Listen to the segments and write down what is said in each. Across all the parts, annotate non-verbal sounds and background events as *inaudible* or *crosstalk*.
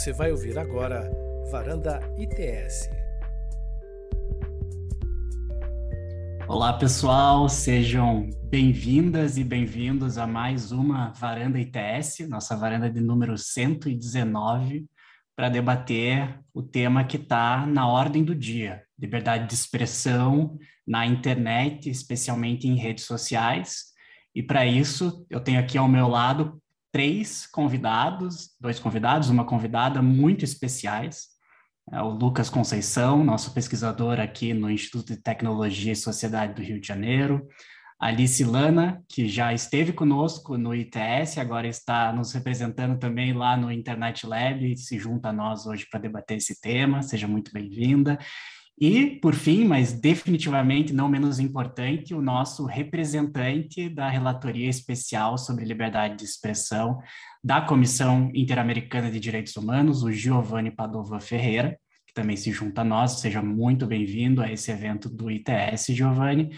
Você vai ouvir agora Varanda ITS. Olá, pessoal, sejam bem-vindas e bem-vindos a mais uma Varanda ITS, nossa varanda de número 119, para debater o tema que está na ordem do dia: liberdade de expressão na internet, especialmente em redes sociais. E para isso, eu tenho aqui ao meu lado três convidados, dois convidados, uma convidada muito especiais. É o Lucas Conceição, nosso pesquisador aqui no Instituto de Tecnologia e Sociedade do Rio de Janeiro. Alice Lana, que já esteve conosco no ITS, agora está nos representando também lá no Internet Lab se junta a nós hoje para debater esse tema. Seja muito bem-vinda. E, por fim, mas definitivamente não menos importante, o nosso representante da Relatoria Especial sobre Liberdade de Expressão da Comissão Interamericana de Direitos Humanos, o Giovanni Padova Ferreira, que também se junta a nós. Seja muito bem-vindo a esse evento do ITS, Giovanni.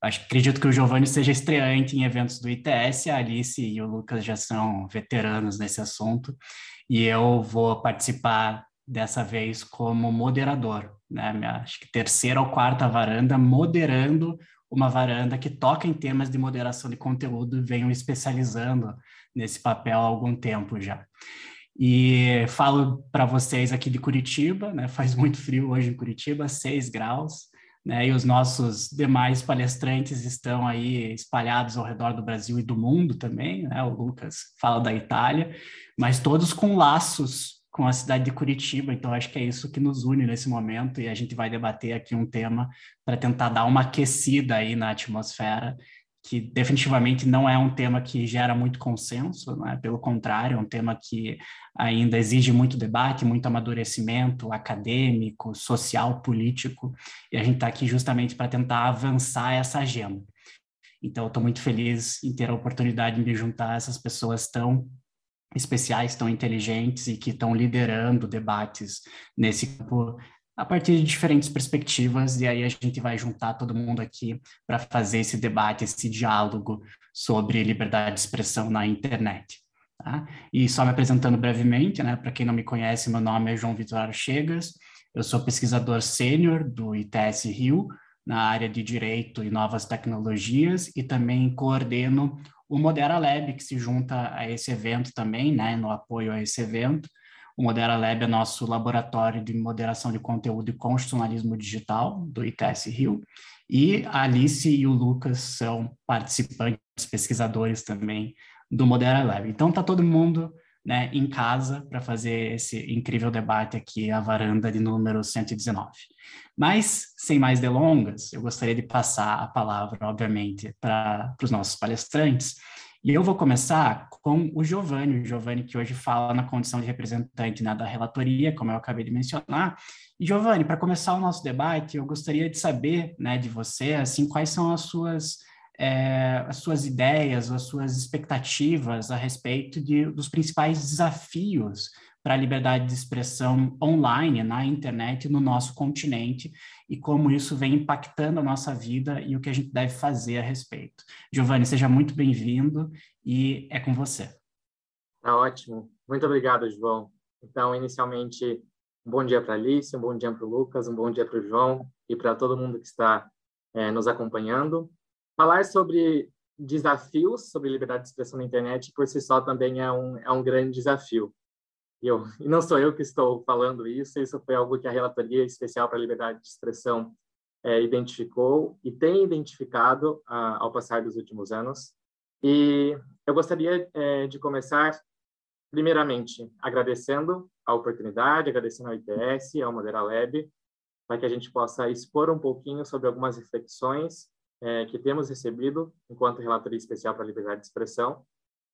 Acho, acredito que o Giovanni seja estreante em eventos do ITS, a Alice e o Lucas já são veteranos nesse assunto, e eu vou participar dessa vez como moderador né, minha, acho que terceira ou quarta varanda, moderando uma varanda que toca em temas de moderação de conteúdo e venho especializando nesse papel há algum tempo já. E falo para vocês aqui de Curitiba, né, *laughs* faz muito frio hoje em Curitiba, 6 graus, né, e os nossos demais palestrantes estão aí espalhados ao redor do Brasil e do mundo também, né, o Lucas fala da Itália, mas todos com laços com a cidade de Curitiba, então acho que é isso que nos une nesse momento e a gente vai debater aqui um tema para tentar dar uma aquecida aí na atmosfera, que definitivamente não é um tema que gera muito consenso, é? pelo contrário, é um tema que ainda exige muito debate, muito amadurecimento acadêmico, social, político, e a gente está aqui justamente para tentar avançar essa agenda. Então, estou muito feliz em ter a oportunidade de me juntar a essas pessoas tão especiais tão inteligentes e que estão liderando debates nesse campo a partir de diferentes perspectivas, e aí a gente vai juntar todo mundo aqui para fazer esse debate, esse diálogo sobre liberdade de expressão na internet. Tá? E só me apresentando brevemente, né, para quem não me conhece, meu nome é João Vitor Archegas, eu sou pesquisador sênior do ITS Rio, na área de Direito e Novas Tecnologias, e também coordeno o Modera Lab, que se junta a esse evento também, né, no apoio a esse evento. O Modera Lab é nosso laboratório de moderação de conteúdo e constitucionalismo digital do ITS Rio. E a Alice e o Lucas são participantes, pesquisadores também do Modera Lab. Então, está todo mundo né, em casa para fazer esse incrível debate aqui, a varanda de número 119. Mas, sem mais delongas, eu gostaria de passar a palavra, obviamente, para os nossos palestrantes. E eu vou começar com o Giovanni, o Giovanni que hoje fala na condição de representante né, da relatoria, como eu acabei de mencionar. E, Giovanni, para começar o nosso debate, eu gostaria de saber né, de você, assim, quais são as suas é, as suas ideias, as suas expectativas a respeito de, dos principais desafios para a liberdade de expressão online, na internet, no nosso continente, e como isso vem impactando a nossa vida e o que a gente deve fazer a respeito. Giovanni, seja muito bem-vindo e é com você. Tá ótimo. Muito obrigado, João. Então, inicialmente, um bom dia para a Alice, um bom dia para o Lucas, um bom dia para o João e para todo mundo que está é, nos acompanhando. Falar sobre desafios sobre liberdade de expressão na internet por si só também é um, é um grande desafio. E, eu, e não sou eu que estou falando isso, isso foi algo que a Relatoria Especial para a Liberdade de Expressão é, identificou e tem identificado ao passar dos últimos anos. E eu gostaria é, de começar, primeiramente, agradecendo a oportunidade, agradecendo ao ITS, ao Modera Lab, para que a gente possa expor um pouquinho sobre algumas reflexões é, que temos recebido enquanto relatoria especial para a liberdade de expressão.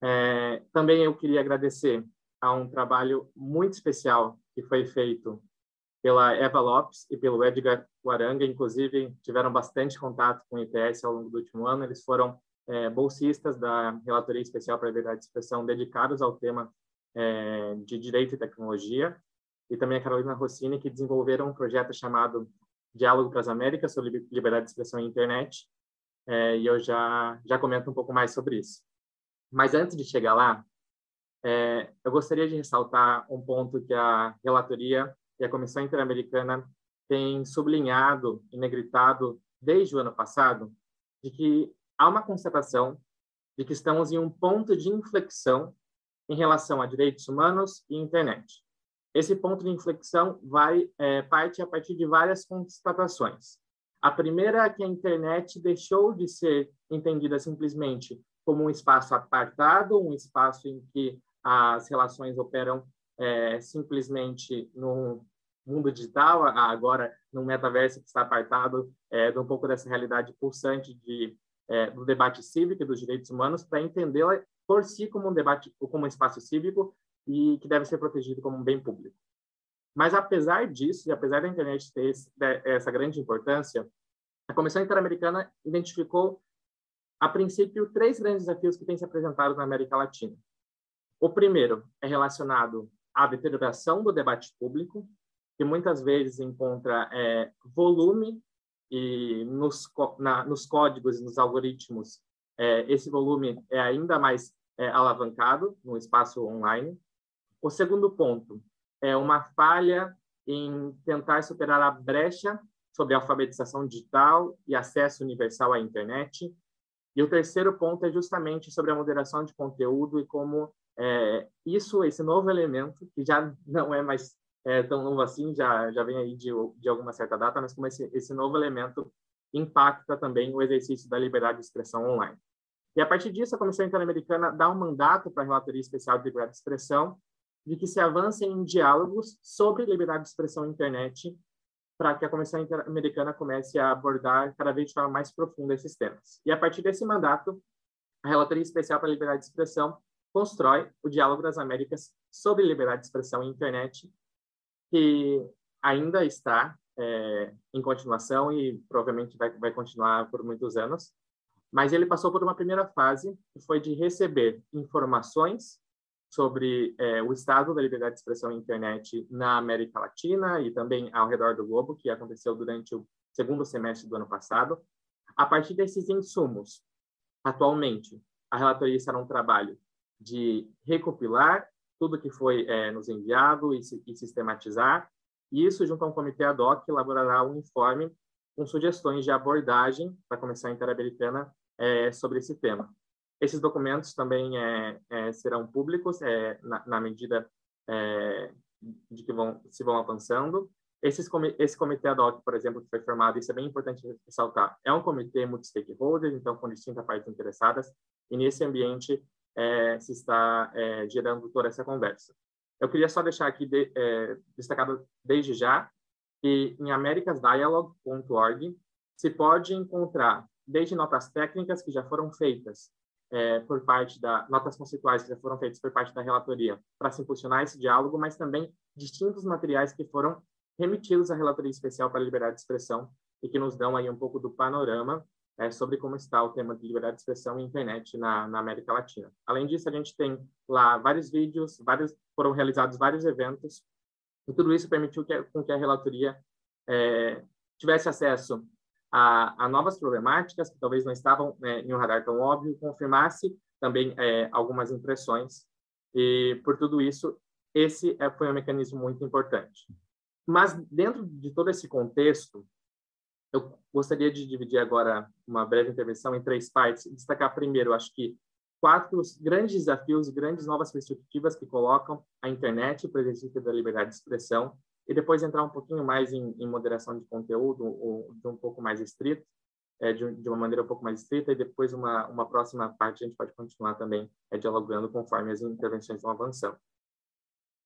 É, também eu queria agradecer a um trabalho muito especial que foi feito pela Eva Lopes e pelo Edgar Guaranga, inclusive tiveram bastante contato com o ITS ao longo do último ano. Eles foram é, bolsistas da Relatoria Especial para a Liberdade de Expressão, dedicados ao tema é, de Direito e Tecnologia, e também a Carolina Rossini, que desenvolveram um projeto chamado Diálogo para as Américas sobre Liberdade de Expressão e Internet, é, e eu já, já comento um pouco mais sobre isso. Mas antes de chegar lá, é, eu gostaria de ressaltar um ponto que a relatoria e a Comissão Interamericana têm sublinhado e negritado desde o ano passado, de que há uma constatação de que estamos em um ponto de inflexão em relação a direitos humanos e internet. Esse ponto de inflexão vai é, parte a partir de várias constatações. A primeira é que a internet deixou de ser entendida simplesmente como um espaço apartado, um espaço em que as relações operam é, simplesmente no mundo digital, agora no metaverso que está apartado é, de um pouco dessa realidade pulsante de, é, do debate cívico e dos direitos humanos, para entendê-la por si como um debate, como um espaço cívico e que deve ser protegido como um bem público. Mas, apesar disso, e apesar da internet ter esse, essa grande importância, a Comissão Interamericana identificou, a princípio, três grandes desafios que têm se apresentado na América Latina. O primeiro é relacionado à deterioração do debate público, que muitas vezes encontra é, volume e nos, na, nos códigos e nos algoritmos, é, esse volume é ainda mais é, alavancado no espaço online. O segundo ponto é uma falha em tentar superar a brecha sobre alfabetização digital e acesso universal à internet. E o terceiro ponto é justamente sobre a moderação de conteúdo e como é, isso, esse novo elemento, que já não é mais é, tão novo assim, já, já vem aí de, de alguma certa data, mas como esse, esse novo elemento impacta também o exercício da liberdade de expressão online. E a partir disso, a Comissão Interamericana dá um mandato para a Relatoria Especial de Liberdade de Expressão de que se avance em diálogos sobre liberdade de expressão na internet para que a Comissão Interamericana comece a abordar cada vez de forma mais profunda esses temas. E a partir desse mandato, a Relatoria Especial para a Liberdade de Expressão constrói o Diálogo das Américas sobre liberdade de expressão na internet, que ainda está é, em continuação e provavelmente vai, vai continuar por muitos anos, mas ele passou por uma primeira fase, que foi de receber informações sobre é, o estado da liberdade de expressão na internet na América Latina e também ao redor do globo, que aconteceu durante o segundo semestre do ano passado. A partir desses insumos, atualmente, a relatoria será um trabalho de recopilar tudo que foi é, nos enviado e, e sistematizar, e isso, junto a um comitê ad hoc, elaborará um informe com sugestões de abordagem para a Comissão Interamericana é, sobre esse tema. Esses documentos também é, é, serão públicos é, na, na, medida é, de que vão, se vão avançando. Esses, esse comitê ad hoc, por exemplo, que foi formado, isso é bem importante ressaltar, é um comitê multi-stakeholders, então com distintas partes interessadas, e nesse ambiente é, se está gerando toda essa conversa. Eu queria só deixar aqui de, destacado desde já que em americasdialogue.org se pode encontrar desde notas técnicas que já foram feitas é, por parte da notas conceituais que já foram feitas por parte da relatoria para se impulsionar esse diálogo, mas também distintos materiais que foram remetidos à relatoria especial para a liberdade de expressão e que nos dão aí um pouco do panorama é, sobre como está o tema de liberdade de expressão e internet na, na, América Latina. Além disso, a gente tem lá vários vídeos, vários foram realizados vários eventos e tudo isso permitiu que, com que a relatoria é, tivesse acesso a, a, novas problemáticas que talvez não estavam é, em um radar tão óbvio, confirmasse também é, algumas impressões. E, por tudo isso, esse é, foi um mecanismo muito importante. Mas, dentro de todo esse contexto, eu gostaria de dividir agora uma breve intervenção em três partes. Destacar primeiro, acho que, quatro grandes desafios e grandes novas perspectivas que colocam a internet para o exercício da liberdade de expressão e depois entrar um pouquinho mais em, em moderação de conteúdo, de um pouco mais estrito, é, de, de, uma maneira um pouco mais estrita, e depois uma, uma próxima parte a gente pode continuar também é, dialogando conforme as intervenções vão avançando.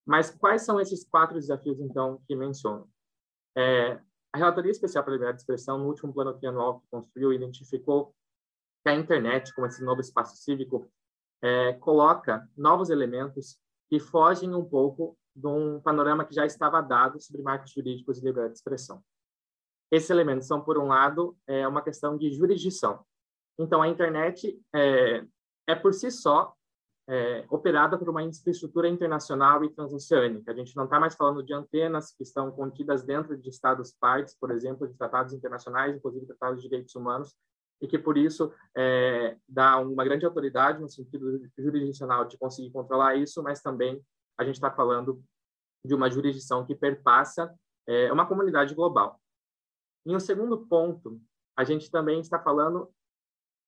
Mas quais são esses quatro desafios, então, que menciono? É, a Relatoria Especial para a Liberdade de Expressão, no último plano trianual que construiu, identificou que a internet, como esse novo espaço cívico, é, coloca novos elementos que fogem um pouco de um panorama que já estava dado sobre marcos jurídicos e liberdade de expressão. Esses elementos são, por um lado, é uma questão de jurisdição. Então, a internet é, é por si só é, operada por uma infraestrutura internacional e transoceânica. A gente não está mais falando de antenas que estão contidas dentro de estados partes, por exemplo, de tratados internacionais, inclusive tratados de direitos humanos, e que, por isso, é, dá uma grande autoridade no sentido jurisdicional de conseguir controlar isso, mas também a gente está falando de uma jurisdição que perpassa é, uma comunidade global. Em um segundo ponto, a gente também está falando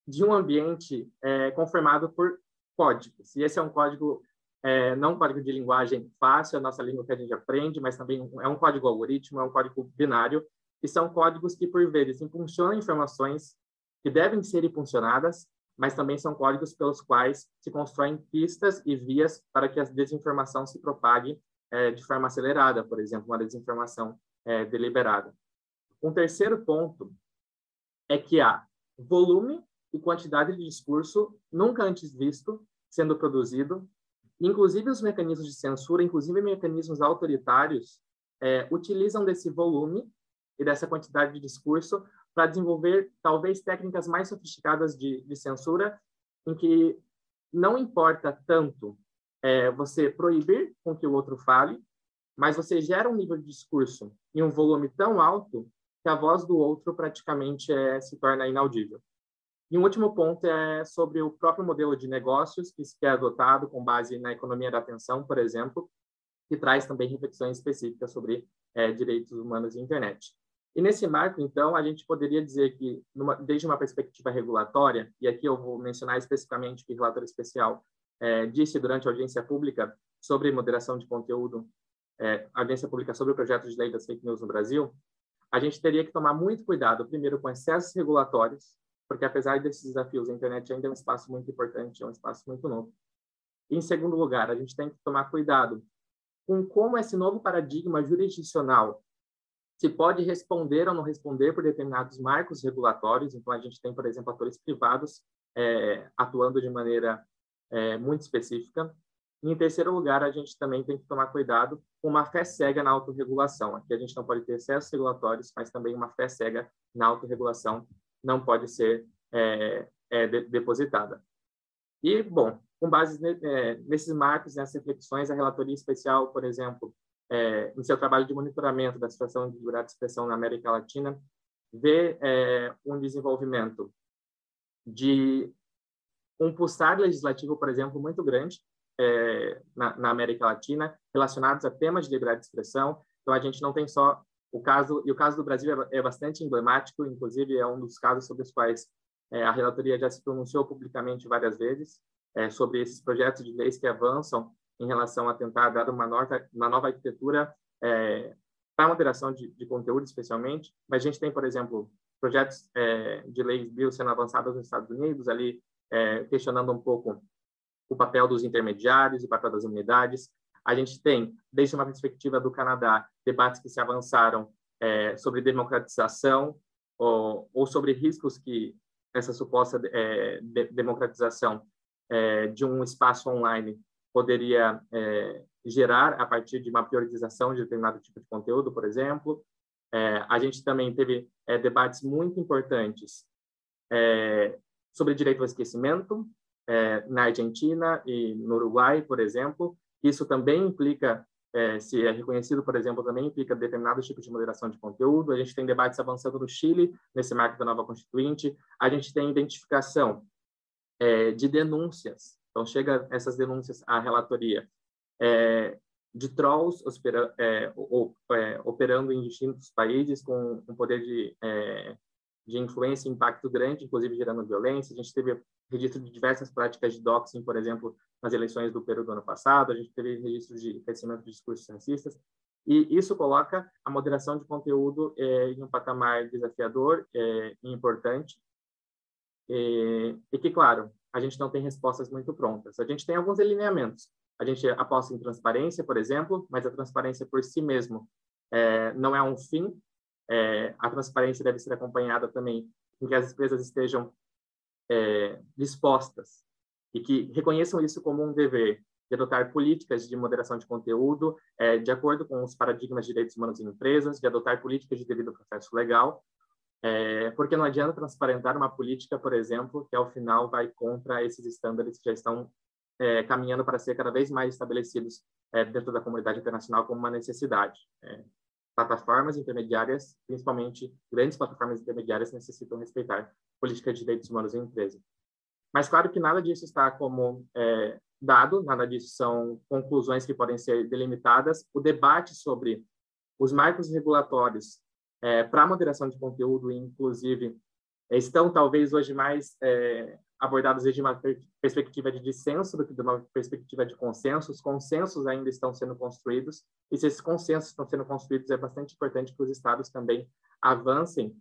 de um ambiente é, conformado por códigos. E esse é um código, é, não um código de linguagem fácil, a nossa língua que a gente aprende, mas também é um código algoritmo, é um código binário, e são códigos que, por vezes, impulsionam informações que devem ser impulsionadas, mas também são códigos pelos quais se constroem pistas e vias para que a desinformação se propague é, de forma acelerada, por exemplo, uma desinformação é, deliberada. Um terceiro ponto é que há volume e quantidade de discurso nunca antes visto sendo produzido, inclusive os mecanismos de censura, inclusive mecanismos autoritários, é, utilizam desse volume e dessa quantidade de discurso para desenvolver talvez técnicas mais sofisticadas de, de censura, em que não importa tanto é, você proibir com que o outro fale, mas você gera um nível de discurso em um volume tão alto que a voz do outro praticamente é, se torna inaudível. E um último ponto é sobre o próprio modelo de negócios que é adotado com base na economia da atenção, por exemplo, que traz também reflexões específicas sobre é, direitos humanos e internet. E nesse marco, então, a gente poderia dizer que, numa, desde uma perspectiva regulatória, e aqui eu vou mencionar especificamente o que o relator especial é, disse durante a audiência pública sobre moderação de conteúdo, é, audiência pública sobre o projeto de lei das fake news no Brasil, a gente teria que tomar muito cuidado, primeiro, com excessos regulatórios, porque apesar desses desafios, a internet ainda é um espaço muito importante, é um espaço muito novo. E, em segundo lugar, a gente tem que tomar cuidado com como esse novo paradigma jurisdicional se pode responder ou não responder por determinados marcos regulatórios. Então, a gente tem, por exemplo, atores privados é, atuando de maneira é, muito específica. E, em terceiro lugar, a gente também tem que tomar cuidado com uma fé cega na autorregulação. Aqui a gente não pode ter excessos regulatórios, mas também uma fé cega na autorregulação não pode ser é, é, de, depositada. E, bom, com base é, nesses marcos, nessas reflexões, a relatoria especial, por exemplo, é, em seu trabalho de monitoramento da situação de liberdade de expressão na América Latina, vê é, um desenvolvimento de um pulsar legislativo, por exemplo, muito grande é, na, na, América Latina, relacionados a temas de liberdade de expressão. Então, a gente não tem só o caso, e o caso do Brasil é, é bastante emblemático, inclusive é um dos casos sobre os quais é, a relatoria já se pronunciou publicamente várias vezes, é, sobre esses projetos de leis que avançam em relação a tentar dar uma nova, uma nova arquitetura é, para a moderação de, de, conteúdo, especialmente. Mas a gente tem, por exemplo, projetos é, de leis bio sendo avançados nos Estados Unidos, ali é, questionando um pouco o papel dos intermediários, o papel das unidades. A gente tem, desde uma perspectiva do Canadá, debates que se avançaram é, sobre democratização ou, ou, sobre riscos que essa suposta é, de, democratização é, de um espaço online poderia é, gerar a partir de uma priorização de determinado tipo de conteúdo, por exemplo. É, a gente também teve é, debates muito importantes é, sobre direito ao esquecimento é, na Argentina e no Uruguai, por exemplo. Isso também implica, é, se é reconhecido, por exemplo, também implica determinados tipos de moderação de conteúdo. A gente tem debates avançando no Chile, nesse marco da nova Constituinte. A gente tem identificação de denúncias então, chega essas denúncias à relatoria é, de trolls ospera, é, ou, é, operando em distintos países com um poder de, é, de influência e impacto grande, inclusive gerando violência. A gente teve registro de diversas práticas de doxing, por exemplo, nas eleições do Peru do ano passado. A gente teve registro de crescimento de discursos racistas. E isso coloca a moderação de conteúdo é, em um patamar desafiador é, e importante. E, e que, claro, a gente não tem respostas muito prontas. A gente tem alguns alineamentos. A gente aposta em transparência, por exemplo, mas a transparência por si mesmo é, não é um fim. É, a transparência deve ser acompanhada também em que as empresas estejam é, dispostas e que reconheçam isso como um dever de adotar políticas de moderação de conteúdo é, de acordo com os paradigmas de direitos humanos em empresas, de adotar políticas de devido processo legal é, porque não adianta transparentar uma política, por exemplo, que ao final vai contra esses estándares que já estão é, caminhando para ser cada vez mais estabelecidos é, dentro da comunidade internacional como uma necessidade. É. plataformas intermediárias, principalmente grandes plataformas intermediárias, necessitam respeitar políticas de direitos humanos em empresa. Mas claro que nada disso está como é, dado, nada disso são conclusões que podem ser delimitadas. O debate sobre os marcos regulatórios é, para moderação de conteúdo, inclusive, estão talvez hoje mais é, abordados desde uma perspectiva de dissenso do que de uma perspectiva de consenso. Os consensos ainda estão sendo construídos, e se esses consensos estão sendo construídos, é bastante importante que os estados também avancem,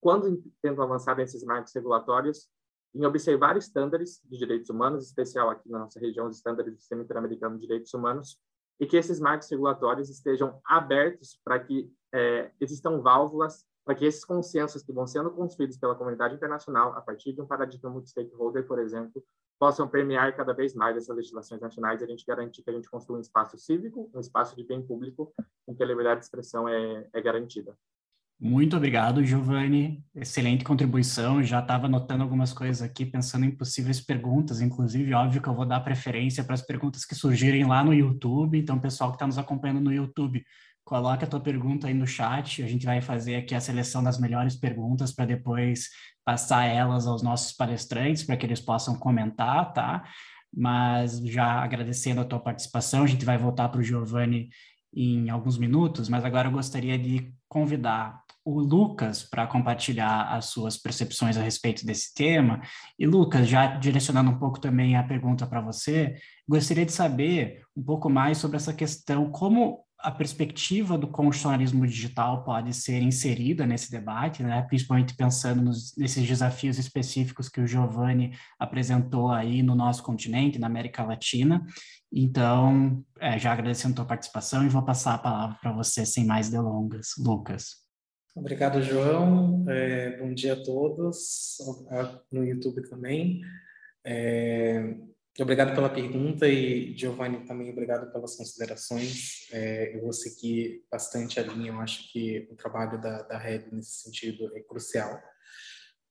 quando tentam avançar nesses marcos regulatórios, em observar estándares de direitos humanos, em especial aqui na nossa região, os estándares do Sistema Interamericano de Direitos Humanos, e que esses marcos regulatórios estejam abertos para que é, existam válvulas para que esses consensos que vão sendo construídos pela comunidade internacional, a partir de um paradigma multi-stakeholder, por exemplo, possam permear cada vez mais essas legislações nacionais e a gente garantir que a gente construa um espaço cívico, um espaço de bem público, em que a liberdade de expressão é, é garantida. Muito obrigado, Giovanni. Excelente contribuição. Já estava anotando algumas coisas aqui, pensando em possíveis perguntas. Inclusive, óbvio que eu vou dar preferência para as perguntas que surgirem lá no YouTube. Então, pessoal que está nos acompanhando no YouTube, coloca a tua pergunta aí no chat. A gente vai fazer aqui a seleção das melhores perguntas para depois passar elas aos nossos palestrantes para que eles possam comentar, tá? Mas já agradecendo a tua participação, a gente vai voltar para o Giovanni em alguns minutos, mas agora eu gostaria de convidar o Lucas para compartilhar as suas percepções a respeito desse tema. E Lucas, já direcionando um pouco também a pergunta para você, gostaria de saber um pouco mais sobre essa questão, como a perspectiva do constitucionalismo digital pode ser inserida nesse debate, né? principalmente pensando nos, nesses desafios específicos que o Giovanni apresentou aí no nosso continente, na América Latina. Então, é, já agradecendo a tua participação e vou passar a palavra para você sem mais delongas. Lucas. Obrigado, João. É, bom dia a todos, no YouTube também. É, obrigado pela pergunta e, Giovanni, também obrigado pelas considerações. É, eu vou seguir bastante a linha, eu acho que o trabalho da, da Red nesse sentido é crucial,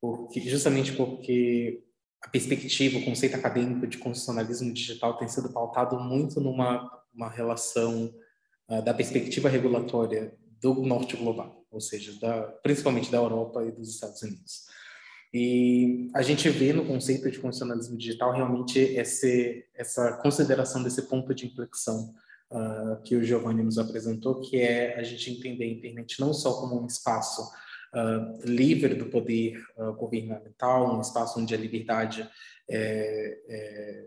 porque, justamente porque a perspectiva, o conceito acadêmico de constitucionalismo digital tem sido pautado muito numa uma relação uh, da perspectiva regulatória do norte global ou seja, da, principalmente da Europa e dos Estados Unidos. E a gente vê no conceito de funcionalismo digital realmente esse, essa consideração desse ponto de inflexão uh, que o Giovanni nos apresentou, que é a gente entender a internet não só como um espaço uh, livre do poder uh, governamental, um espaço onde a liberdade é, é,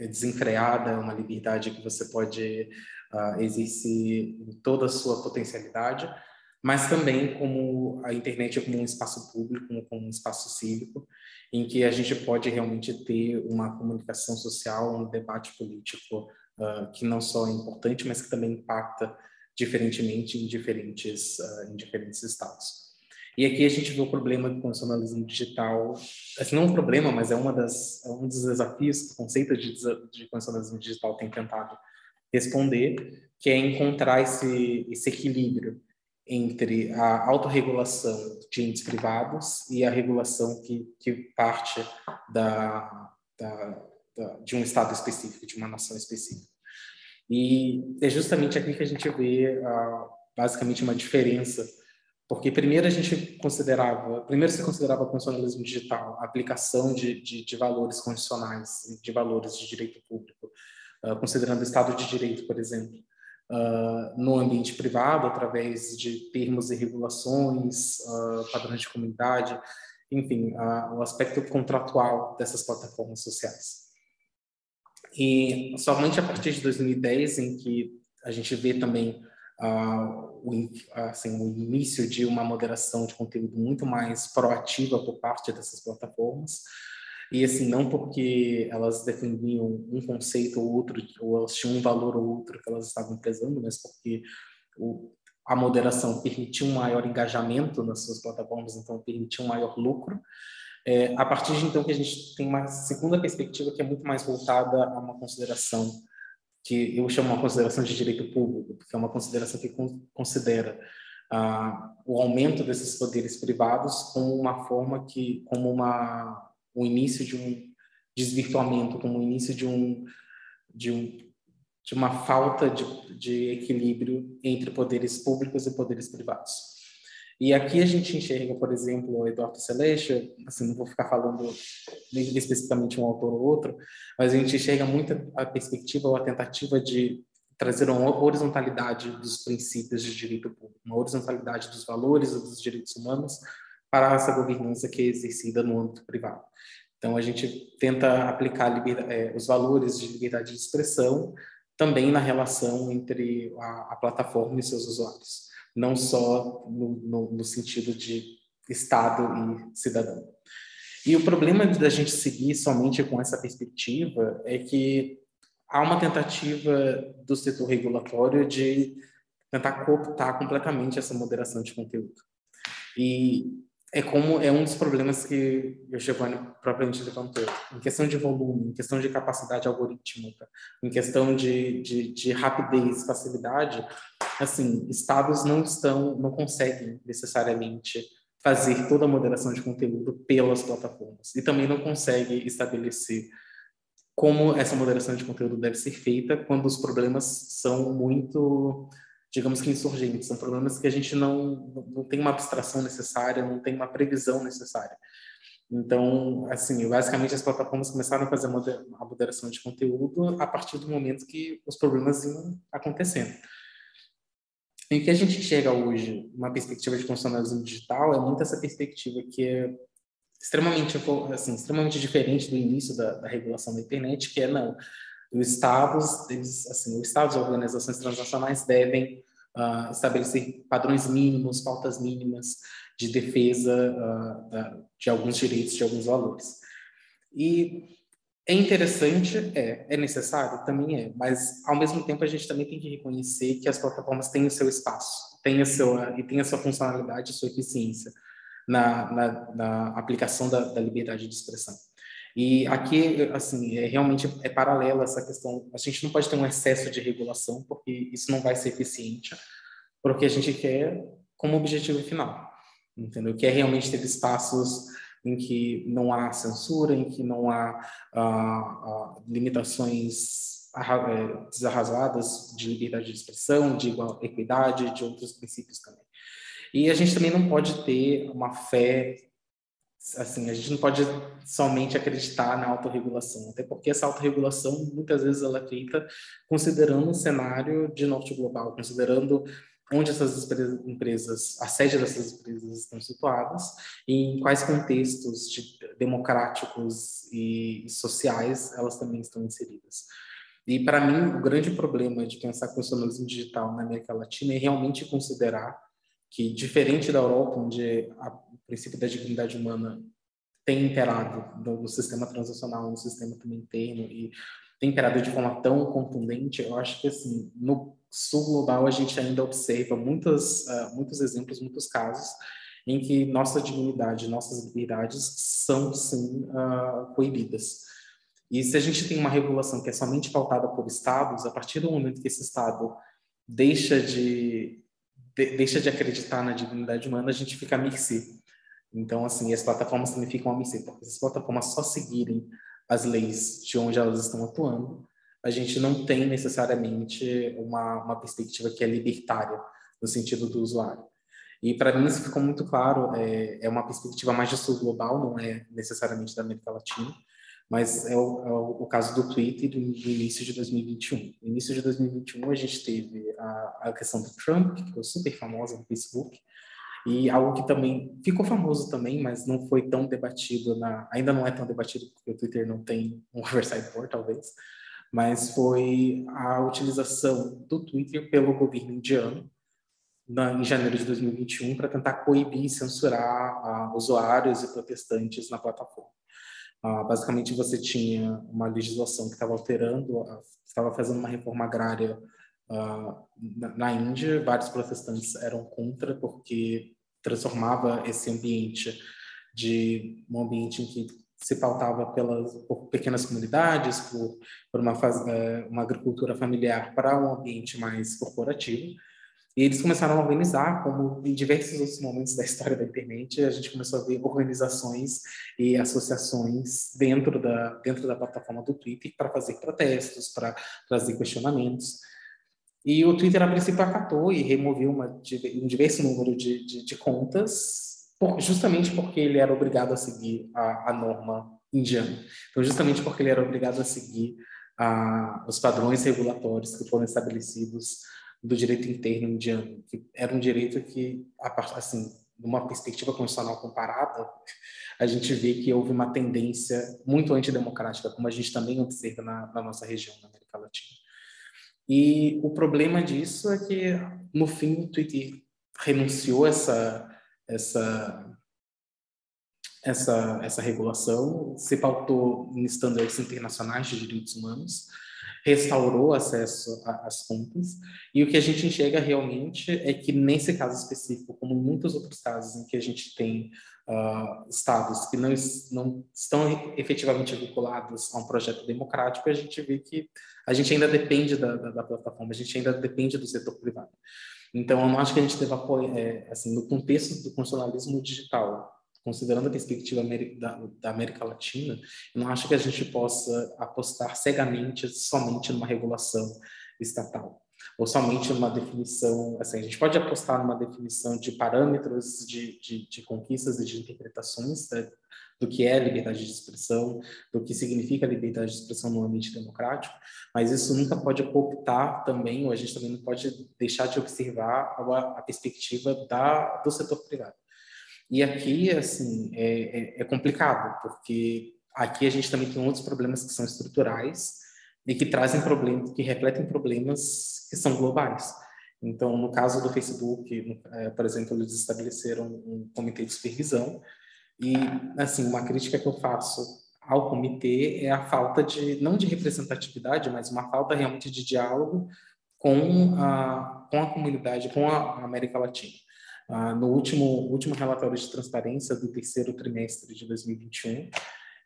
é desenfreada, uma liberdade que você pode exercer em toda a sua potencialidade, mas também como a internet como um espaço público, como um espaço cívico, em que a gente pode realmente ter uma comunicação social, um debate político uh, que não só é importante, mas que também impacta diferentemente em diferentes, uh, em diferentes estados. E aqui a gente vê o problema do constitucionalismo digital, assim, não um problema, mas é uma das, é um dos desafios que o conceito de, de digital tem tentado responder, que é encontrar esse, esse equilíbrio entre a autorregulação de entes privados e a regulação que, que parte da, da, da, de um Estado específico, de uma nação específica. E é justamente aqui que a gente vê uh, basicamente uma diferença, porque primeiro a gente considerava, primeiro se considerava constitucionalismo digital, a aplicação de, de, de valores constitucionais, de valores de direito público, uh, considerando o Estado de Direito, por exemplo, uh, no ambiente privado, através de termos e regulações, uh, padrões de comunidade, enfim, uh, o aspecto contratual dessas plataformas sociais. E somente a partir de 2010, em que a gente vê também o, assim, o início de uma moderação de conteúdo muito mais proativa por parte dessas plataformas, e assim, não porque elas defendiam um conceito ou outro, ou elas tinham um valor ou outro que elas estavam prezando, mas porque o, a moderação permitiu um maior engajamento nas suas plataformas, então permitiu um maior lucro. É, a partir de então que a gente tem uma segunda perspectiva que é muito mais voltada a uma consideração que eu chamo uma consideração de direito público, porque é uma consideração que considera ah, o aumento desses poderes privados como uma forma que, como uma o início de um desvirtuamento, como o início de um, de um de uma falta de, de equilíbrio entre poderes públicos e poderes privados. E aqui a gente enxerga, por exemplo, o Eduardo Celeste, assim, não vou ficar falando especificamente um autor ou outro, mas a gente enxerga muito a perspectiva ou a tentativa de trazer uma horizontalidade dos princípios de direito público, uma horizontalidade dos valores e dos direitos humanos para essa governança que é exercida no âmbito privado. Então, a gente tenta aplicar é, os valores de liberdade de expressão também na relação entre a, a plataforma e seus usuários não só no, no, no sentido de Estado e cidadão. E o problema da gente seguir somente com essa perspectiva é que há uma tentativa do setor regulatório de tentar cooptar completamente essa moderação de conteúdo. E é como é um dos problemas que o Giovanni propriamente levantou, em questão de volume, em questão de capacidade algorítmica, em questão de, de, de rapidez, facilidade, assim, estados não estão, não conseguem necessariamente fazer toda a moderação de conteúdo pelas plataformas e também não conseguem estabelecer como essa moderação de conteúdo deve ser feita quando os problemas são muito digamos que insurgentes, são problemas que a gente não, não tem uma abstração necessária, não tem uma previsão necessária. Então, assim, basicamente as plataformas começaram a fazer a moderação de conteúdo a partir do momento que os problemas iam acontecendo. E o que a gente chega hoje, uma perspectiva de funcionalismo digital, é muito essa perspectiva que é extremamente, assim, extremamente diferente do início da, da regulação da internet, que é não, os estados, eles, assim, os estados e organizações transnacionais devem uh, estabelecer padrões mínimos, pautas mínimas de defesa uh, de alguns direitos, de alguns valores. E é interessante, é, é necessário, também é, mas ao mesmo tempo a gente também tem que reconhecer que as plataformas têm o seu espaço, têm a sua e têm a sua funcionalidade, a sua eficiência na, na, na aplicação da, da liberdade de expressão. E aqui, assim, é, realmente é paralela essa questão. A gente não pode ter um excesso de regulação, porque isso não vai ser eficiente, porque a gente quer como objetivo final, entendeu? Que é realmente ter espaços em que não há censura, em que não há ah, ah, limitações é, desarrasadas de liberdade de expressão, de igual, equidade, de outros princípios também. E a gente também não pode ter uma fé assim, a gente não pode somente acreditar na autorregulação, até porque essa autorregulação muitas vezes ela é feita considerando um cenário de norte global, considerando onde essas empresas, a sede dessas empresas estão situadas e em quais contextos de, democráticos e sociais elas também estão inseridas. E para mim, o grande problema de pensar funcionalismo digital na América Latina é realmente considerar que, diferente da Europa, onde a, o princípio da dignidade humana tem imperado no, no sistema transacional, no sistema também interno, e tem imperado de forma tão contundente, eu acho que, assim, no sul global, a gente ainda observa muitos, uh, muitos exemplos, muitos casos, em que nossa dignidade, nossas liberdades são, sim, uh, coibidas. E se a gente tem uma regulação que é somente pautada por estados, a partir do momento que esse estado deixa de de, deixa de acreditar na dignidade humana, a gente fica a mercê. Então, assim, as plataformas também ficam a mercê, porque se as plataformas só seguirem as leis de onde elas estão atuando, a gente não tem necessariamente uma, uma perspectiva que é libertária, no sentido do usuário. E para mim isso ficou muito claro, é, é uma perspectiva mais de sul global, não é necessariamente da América Latina, mas é o, é o caso do Twitter do, do, início de 2021. No início de 2021, a gente teve a, a questão do Trump, que ficou super famosa no Facebook, e algo que também ficou famoso também, mas não foi tão debatido, na, ainda não é tão debatido porque o Twitter não tem um oversight board, talvez, mas foi a utilização do Twitter pelo governo indiano na, em janeiro de 2021 para tentar coibir e censurar uh, usuários e protestantes na plataforma. Ah, basicamente, você tinha uma legislação que estava alterando, estava fazendo uma reforma agrária ah, na, Índia. Vários protestantes eram contra, porque transformava esse ambiente de um ambiente em que se pautava pelas, por pequenas comunidades, por, por uma, eh, uma agricultura familiar para um ambiente mais corporativo. E eles começaram a organizar, como em diversos outros momentos da história da internet, a gente começou a ver organizações e associações dentro da, dentro da plataforma do Twitter para fazer protestos, para trazer questionamentos. E o Twitter, a princípio, acatou e removeu uma, um diverso número de, de, de contas, por, justamente porque ele era obrigado a seguir a, a norma indiana. Então, justamente porque ele era obrigado a seguir a, os padrões regulatórios que foram estabelecidos do direito interno indiano, que era um direito que, assim, numa perspectiva constitucional comparada, a gente vê que houve uma tendência muito antidemocrática, como a gente também observa na, na nossa região, na América Latina. E o problema disso é que, no fim, o Twitter renunciou essa, essa, essa, essa regulação, se pautou em estándares internacionais de direitos humanos, restaurou acesso às contas, e o que a gente enxerga realmente é que, nesse caso específico, como em muitos outros casos em que a gente tem uh, estados que não, não estão efetivamente vinculados a um projeto democrático, a gente vê que a gente ainda depende da, da, da plataforma, a gente ainda depende do setor privado. Então, eu não acho que a gente deva é, assim, no contexto do constitucionalismo digital, considerando a perspectiva da, América Latina, eu não acho que a gente possa apostar cegamente somente numa regulação estatal ou somente numa definição, assim, a gente pode apostar numa definição de parâmetros de, de, de conquistas e de interpretações né, do que é liberdade de expressão, do que significa liberdade de expressão no ambiente democrático, mas isso nunca pode cooptar também, ou a gente também não pode deixar de observar a, a perspectiva da, do setor privado. E aqui, assim, é, é, é complicado, porque aqui a gente também tem outros problemas que são estruturais, e que trazem problemas, que refletem problemas que são globais. Então, no caso do Facebook, é, por exemplo, eles estabeleceram um comitê de supervisão e, assim, uma crítica que eu faço ao comitê é a falta de, não de representatividade, mas uma falta realmente de diálogo com a, com a comunidade, com a América Latina. Ah, no último, último relatório de transparência do terceiro trimestre de 2021,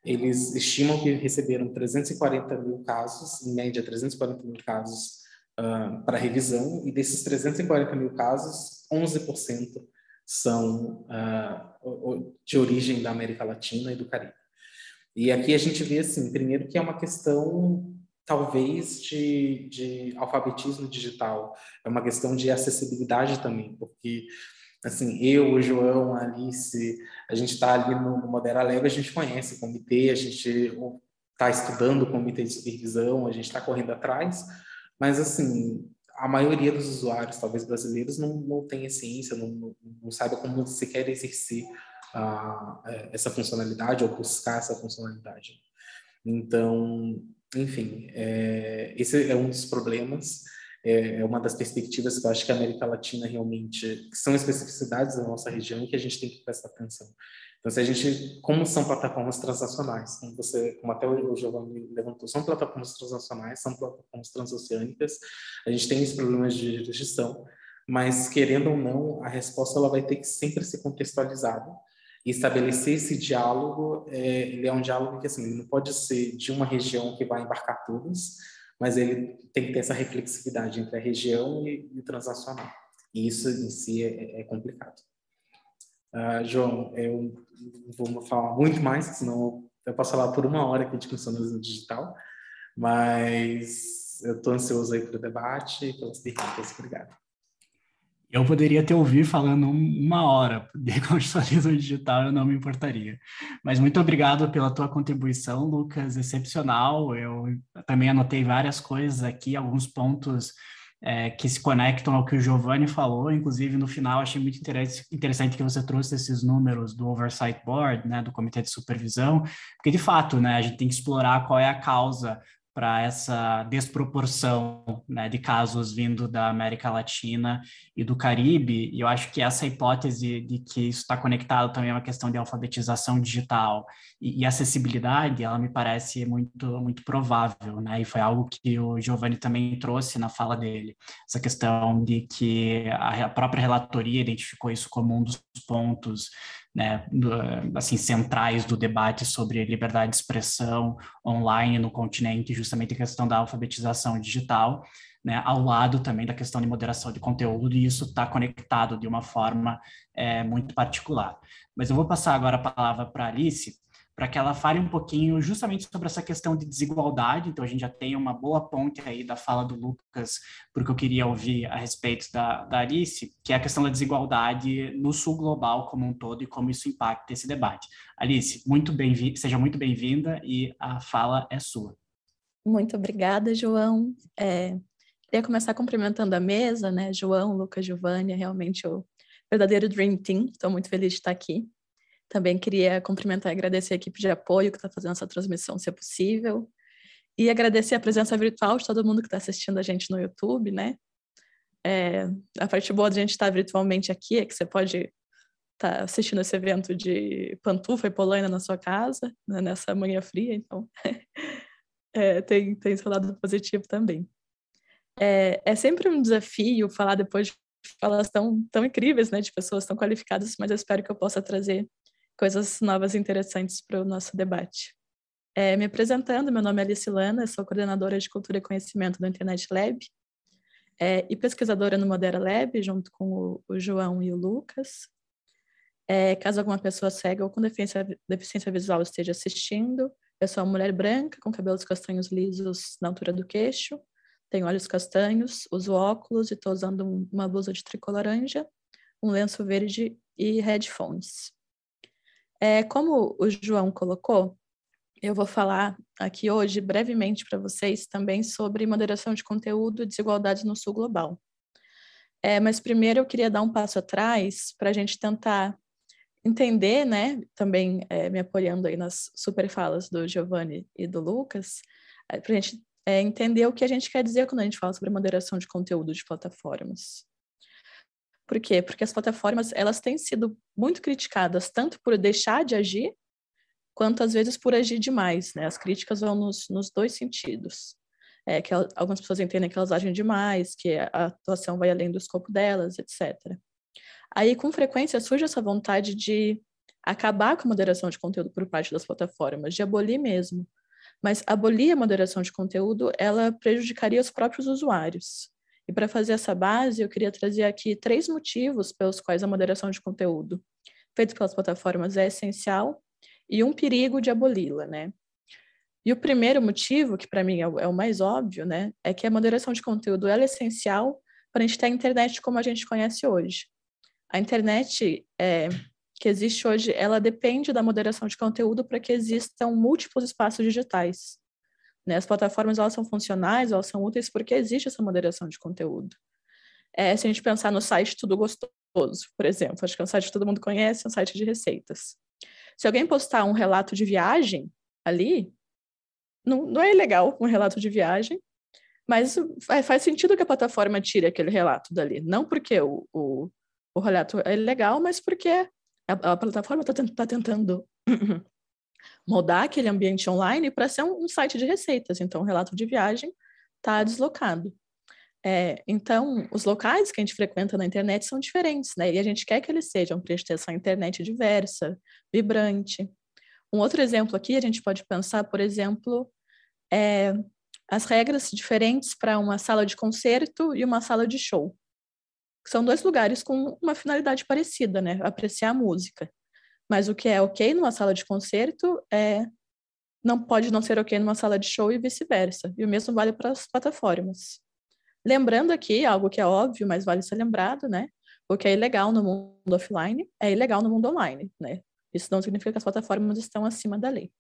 eles estimam que receberam 340 mil casos, em média 340 mil casos uh, para revisão, e desses 340 mil casos, 11% são uh, de origem da América Latina e do Caribe. E aqui a gente vê, assim, primeiro que é uma questão talvez de, de alfabetismo digital, é uma questão de acessibilidade também, porque assim, eu, o João, a Alice, a gente está ali no, no Modera Leve, a gente conhece o comitê, a gente está estudando o comitê de supervisão, a gente está correndo atrás, mas, assim, a maioria dos usuários, talvez brasileiros, não, não tem ciência, não, não, não como se quer exercer uh, essa funcionalidade ou buscar essa funcionalidade. Então, enfim, é, esse é um dos problemas é, é uma das perspectivas que eu acho que a América Latina realmente, são especificidades da nossa região e que a gente tem que prestar atenção. Então, se a gente, como são plataformas transacionais, como você, como até o Giovanni levantou, são plataformas transacionais, são plataformas transoceânicas, a gente tem esses problemas de jurisdição, mas querendo ou não, a resposta ela vai ter que sempre ser contextualizada e estabelecer esse diálogo, é, ele é um diálogo que assim, não pode ser de uma região que vai embarcar todas, mas ele tem que ter essa reflexividade entre a região e, e o transacional. E isso em si é, é complicado. Uh, João, eu vou falar muito mais, senão eu posso falar por uma hora aqui de funcionalismo digital, mas eu estou ansioso aí para o debate e pelas perguntas. Obrigado. Eu poderia te ouvir falando uma hora de *laughs* constitucionalismo digital, eu não me importaria. Mas muito obrigado pela tua contribuição, Lucas, excepcional. Eu também anotei várias coisas aqui, alguns pontos é, que se conectam ao que o Giovanni falou. Inclusive, no final, achei muito interessante que você trouxe esses números do Oversight Board, né, do Comitê de Supervisão, porque, de fato, né, a gente tem que explorar qual é a causa para essa desproporção né, de casos vindo da América Latina e do Caribe. E eu acho que essa hipótese de que isso está conectado também a uma questão de alfabetização digital e, e, acessibilidade, ela me parece muito, muito provável, né? E foi algo que o Giovanni também trouxe na fala dele, essa questão de que a própria relatoria identificou isso como um dos pontos né, assim, centrais do debate sobre liberdade de expressão online no continente, justamente a questão da alfabetização digital, né, ao lado também da questão de moderação de conteúdo, e isso está conectado de uma forma é, muito particular. Mas eu vou passar agora a palavra para a Alice, para que ela fale um pouquinho justamente sobre essa questão de desigualdade. Então, a gente já tem uma boa ponte aí da fala do Lucas, porque eu queria ouvir a respeito da, da Alice, que é a questão da desigualdade no sul global como um todo e como isso impacta esse debate. Alice, muito bem seja muito bem-vinda e a fala é sua. Muito obrigada, João. É, queria começar cumprimentando a mesa, né? João, Lucas, Giovanni, é realmente o verdadeiro Dream Team. Estou muito feliz de estar aqui. Também queria cumprimentar e agradecer a equipe de apoio que está fazendo essa transmissão ser possível. E agradecer a presença virtual de todo mundo que está assistindo a gente no YouTube, né? É, a parte boa de a gente estar virtualmente aqui é que você pode estar tá assistindo esse evento de pantufa e polaina na sua casa, né, nessa manhã fria, então *laughs* é, tem, tem seu lado positivo também. É, é sempre um desafio falar depois de falas tão, tão incríveis, né, de pessoas tão qualificadas, mas eu espero que eu possa trazer coisas novas e interessantes para o nosso debate. É, me apresentando, meu nome é Alice Lana, sou coordenadora de Cultura e Conhecimento do Internet Lab é, e pesquisadora no Modera Lab, junto com o, o João e o Lucas. É, caso alguma pessoa cega ou com deficiência, deficiência visual esteja assistindo, eu sou uma mulher branca, com cabelos castanhos lisos na altura do queixo, tenho olhos castanhos, uso óculos e estou usando uma blusa de tricô laranja, um lenço verde e headphones. É, como o João colocou, eu vou falar aqui hoje brevemente para vocês também sobre moderação de conteúdo e desigualdade no sul global. É, mas primeiro eu queria dar um passo atrás para a gente tentar entender, né, também é, me apoiando aí nas super falas do Giovanni e do Lucas, é, para a gente é, entender o que a gente quer dizer quando a gente fala sobre moderação de conteúdo de plataformas. Por quê? Porque as plataformas elas têm sido muito criticadas tanto por deixar de agir, quanto às vezes por agir demais. Né? As críticas vão nos, nos dois sentidos. É, que algumas pessoas entendem que elas agem demais, que a atuação vai além do escopo delas, etc. Aí, com frequência, surge essa vontade de acabar com a moderação de conteúdo por parte das plataformas, de abolir mesmo. Mas abolir a moderação de conteúdo, ela prejudicaria os próprios usuários. E para fazer essa base, eu queria trazer aqui três motivos pelos quais a moderação de conteúdo feita pelas plataformas é essencial e um perigo de aboli-la, né? E o primeiro motivo, que para mim é o, é o, mais óbvio, né, é que a moderação de conteúdo é essencial para a gente ter a internet como a gente conhece hoje. A internet é, que existe hoje, ela depende da moderação de conteúdo para que existam múltiplos espaços digitais. Né? As plataformas elas são funcionais, elas são úteis porque existe essa moderação de conteúdo. É, se a gente pensar no site Tudo Gostoso, por exemplo, acho que é um site que todo mundo conhece, é um site de receitas. Se alguém postar um relato de viagem ali, não, não é legal um relato de viagem, mas faz sentido que a plataforma tire aquele relato dali. Não porque o, o, o relato é legal, mas porque a, a plataforma está tá tentando mudar aquele ambiente online para ser um, um, site de receitas. Então, o relato de viagem está deslocado. É, então, os locais que a gente frequenta na internet são diferentes, né? E a gente quer que eles sejam para essa internet diversa, vibrante. Um outro exemplo aqui, a gente pode pensar, por exemplo, é, as regras diferentes para uma sala de concerto e uma sala de show. São dois lugares com uma finalidade parecida, né? Apreciar a música. Mas o que é ok numa sala de concerto é não pode não ser ok numa sala de show e vice-versa. E o mesmo vale para as plataformas. Lembrando aqui algo que é óbvio, mas vale ser lembrado, né? O que é ilegal no mundo offline é ilegal no mundo online, né? Isso não significa que as plataformas estão acima da lei.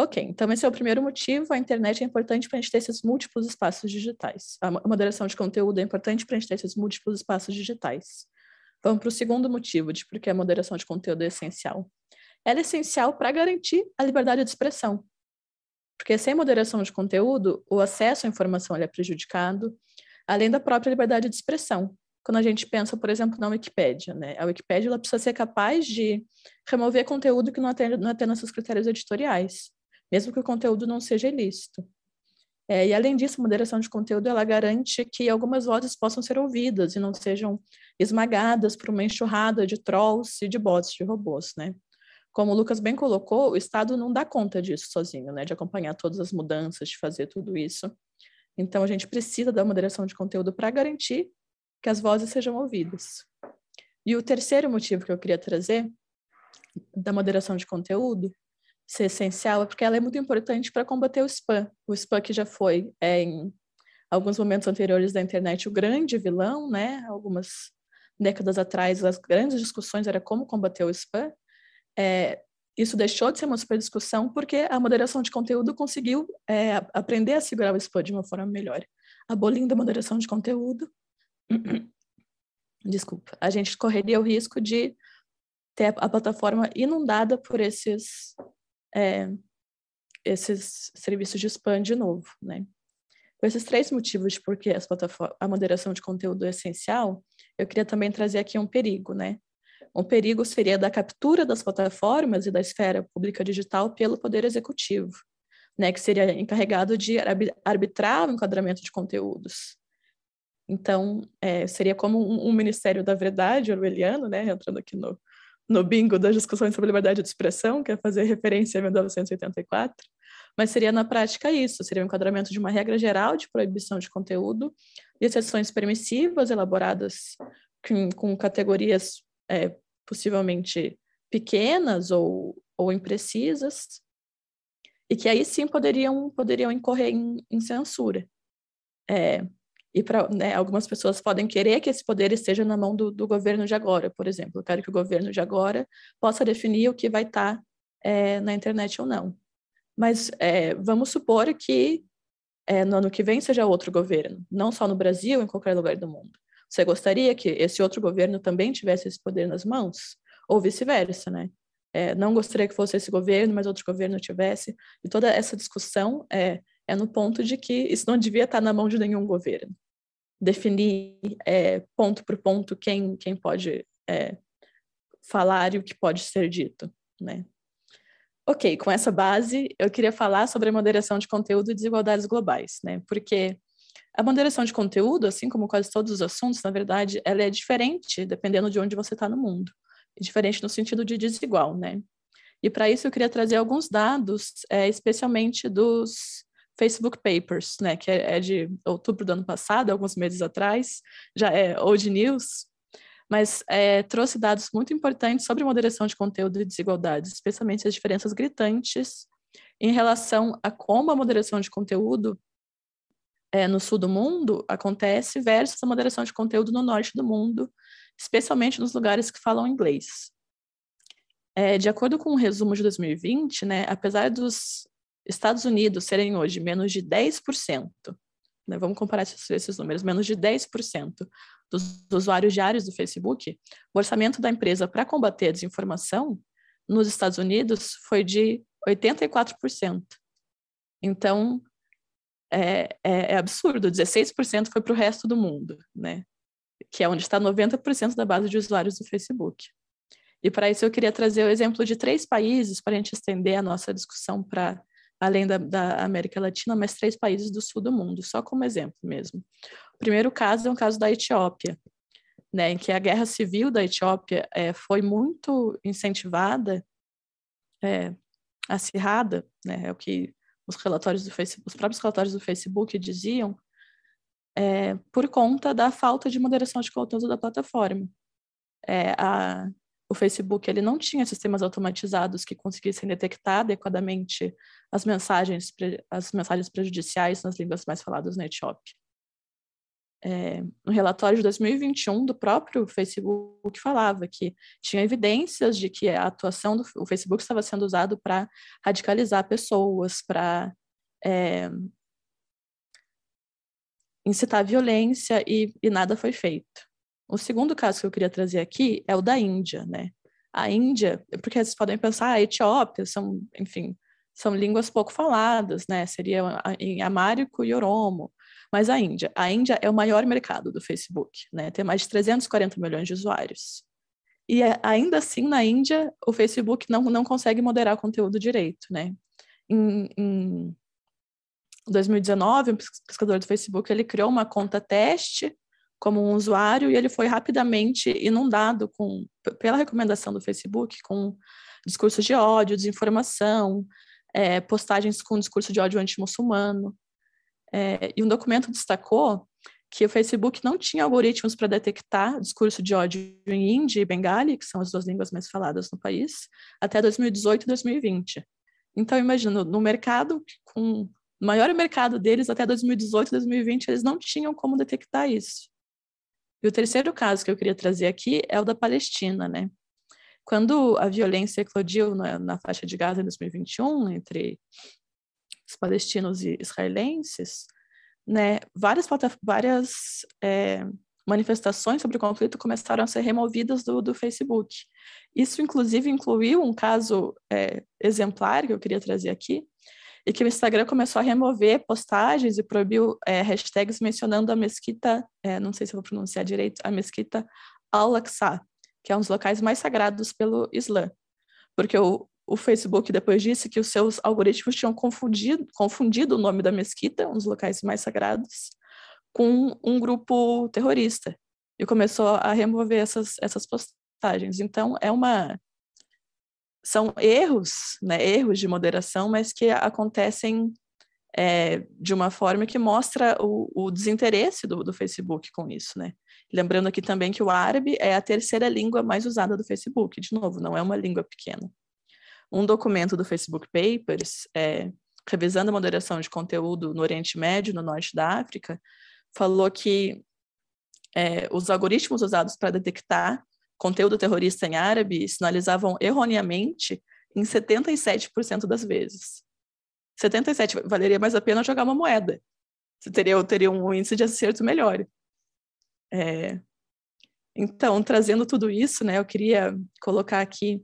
Ok, então esse é o primeiro motivo. A internet é importante para a gente ter esses múltiplos espaços digitais. A moderação de conteúdo é importante para a gente ter esses múltiplos espaços digitais. Vamos para o segundo motivo de por que a moderação de conteúdo é essencial. Ela é essencial para garantir a liberdade de expressão. Porque sem moderação de conteúdo, o acesso à informação é prejudicado, além da própria liberdade de expressão. Quando a gente pensa, por exemplo, na Wikipédia, né? A Wikipédia ela precisa ser capaz de remover conteúdo que não atenda, não atenda seus critérios editoriais, mesmo que o conteúdo não seja ilícito. É, e além disso, a moderação de conteúdo ela garante que algumas vozes possam ser ouvidas e não sejam esmagadas por uma enxurrada de trolls e de bots, de robôs, né? Como o Lucas bem colocou, o Estado não dá conta disso sozinho, né? De acompanhar todas as mudanças, de fazer tudo isso. Então, a gente precisa da moderação de conteúdo para garantir que as vozes sejam ouvidas. E o terceiro motivo que eu queria trazer da moderação de conteúdo ser essencial é porque ela é muito importante para combater o spam. O spam que já foi, é, em alguns momentos anteriores da internet, o grande vilão, né? Algumas décadas atrás, as grandes discussões era como combater o spam. É, isso deixou de ser uma super discussão porque a moderação de conteúdo conseguiu é, aprender a segurar o spam de uma forma melhor. Abolindo a moderação de conteúdo, *clears throat* desculpa, a gente correria o risco de ter a plataforma inundada por esses é, esses serviços de spam de novo, né? Com esses três motivos de porque as a moderação de conteúdo é essencial, eu queria também trazer aqui um perigo, né? Um perigo seria da captura das plataformas e da esfera pública digital pelo Poder Executivo, né? Que seria encarregado de arbitrar o enquadramento de conteúdos. Então, é, seria como um, um, Ministério da Verdade orwelliano, né? Entrando aqui no, no bingo das discussões sobre liberdade de expressão, que é fazer referência a 1984, mas seria na prática isso, seria o um enquadramento de uma regra geral de proibição de conteúdo, de exceções permissivas elaboradas com, com categorias é, possivelmente pequenas ou, ou imprecisas, e que aí sim poderiam, poderiam incorrer em, em censura. É, e para né, algumas pessoas podem querer que esse poder esteja na mão do, do, governo de agora, por exemplo. Eu quero que o governo de agora possa definir o que vai estar tá, é, na internet ou não. Mas é, vamos supor que é, no ano que vem seja outro governo, não só no Brasil, em qualquer lugar do mundo. Você gostaria que esse outro governo também tivesse esse poder nas mãos? Ou vice-versa, né? É, não gostaria que fosse esse governo, mas outro governo tivesse. E toda essa discussão é, é no ponto de que isso não devia estar na mão de nenhum governo. Definir é, ponto por ponto quem, quem pode é, falar e o que pode ser dito, né? Ok, com essa base, eu queria falar sobre a moderação de conteúdo e desigualdades globais, né? Porque a moderação de conteúdo, assim como quase todos os assuntos, na verdade, ela é diferente dependendo de onde você está no mundo. É diferente no sentido de desigual, né? E para isso eu queria trazer alguns dados, é, especialmente dos Facebook Papers, né, que é, é, de outubro do ano passado, alguns meses atrás, já é old news, mas é, trouxe dados muito importantes sobre moderação de conteúdo e desigualdades, especialmente as diferenças gritantes em relação a como a moderação de conteúdo é, no sul do mundo acontece versus a moderação de conteúdo no norte do mundo, especialmente nos lugares que falam inglês. É, de acordo com o um resumo de 2020, né, apesar dos Estados Unidos serem hoje menos de 10%, né, vamos comparar esses, esses números, menos de 10% dos, usuários diários do Facebook, o orçamento da empresa para combater a desinformação nos Estados Unidos foi de 84%. Então, é, é, é absurdo, 16% foi para o resto do mundo, né? que é onde está 90% da base de usuários do Facebook. E para isso eu queria trazer o exemplo de três países para a gente estender a nossa discussão para além da, da, América Latina, mas três países do sul do mundo, só como exemplo mesmo. O primeiro caso é um caso da Etiópia, né, em que a guerra civil da Etiópia é, foi muito incentivada, é, acirrada, né, é o que os relatórios do Facebook, os próprios relatórios do Facebook diziam, é, por conta da falta de moderação de conteúdo da plataforma. É, a, o Facebook ele não tinha sistemas automatizados que conseguissem detectar adequadamente as mensagens, as mensagens prejudiciais nas línguas mais faladas na Etiópia. É, no relatório de 2021 do próprio Facebook falava que tinha evidências de que a atuação do Facebook estava sendo usado para radicalizar pessoas, para é, incitar violência e, e nada foi feito. O segundo caso que eu queria trazer aqui é o da Índia, né? A Índia, porque vocês podem pensar, a Etiópia são, enfim, são línguas pouco faladas, né? Seria em amárico e oromo. Mas a Índia, a Índia é o maior mercado do Facebook, né? Tem mais de 340 milhões de usuários. E ainda assim, na Índia, o Facebook não, não consegue moderar o conteúdo direito, né? Em, em 2019, um pesquisador do Facebook, ele criou uma conta teste como um usuário e ele foi rapidamente inundado com, pela recomendação do Facebook com discursos de ódio, desinformação, é, postagens com discurso de ódio anti-muçulmano. É, e um documento destacou que o Facebook não tinha algoritmos para detectar discurso de ódio em hindi e bengali, que são as duas línguas mais faladas no país, até 2018 e 2020. Então, imagino, no mercado, com o maior mercado deles até 2018 e 2020, eles não tinham como detectar isso. E o terceiro caso que eu queria trazer aqui é o da Palestina, né? Quando a violência eclodiu na, na faixa de Gaza em 2021 entre os palestinos e israelenses, né, várias, várias é, manifestações sobre o conflito começaram a ser removidas do, do Facebook. Isso, inclusive, incluiu um caso é, exemplar que eu queria trazer aqui, e que o Instagram começou a remover postagens e proibiu é, hashtags mencionando a mesquita, é, não sei se eu vou pronunciar direito, a mesquita Al-Aqsa, que é um dos locais mais sagrados pelo Islã. Porque o, o Facebook depois disse que os seus algoritmos tinham confundido, confundido o nome da mesquita, um dos locais mais sagrados, com um grupo terrorista. E começou a remover essas, essas postagens. Então, é uma. São erros, né, erros de moderação, mas que acontecem é, de uma forma que mostra o, o desinteresse do, do, Facebook com isso, né? Lembrando aqui também que o árabe é a terceira língua mais usada do Facebook, de novo, não é uma língua pequena. Um documento do Facebook Papers, é, revisando a moderação de conteúdo no Oriente Médio, no Norte da África, falou que é, os algoritmos usados para detectar conteúdo terrorista em árabe sinalizavam erroneamente em 77% das vezes. 77 valeria mais a pena jogar uma moeda. Você teria, teria um índice de acerto melhor. É, então, trazendo tudo isso, né, eu queria colocar aqui,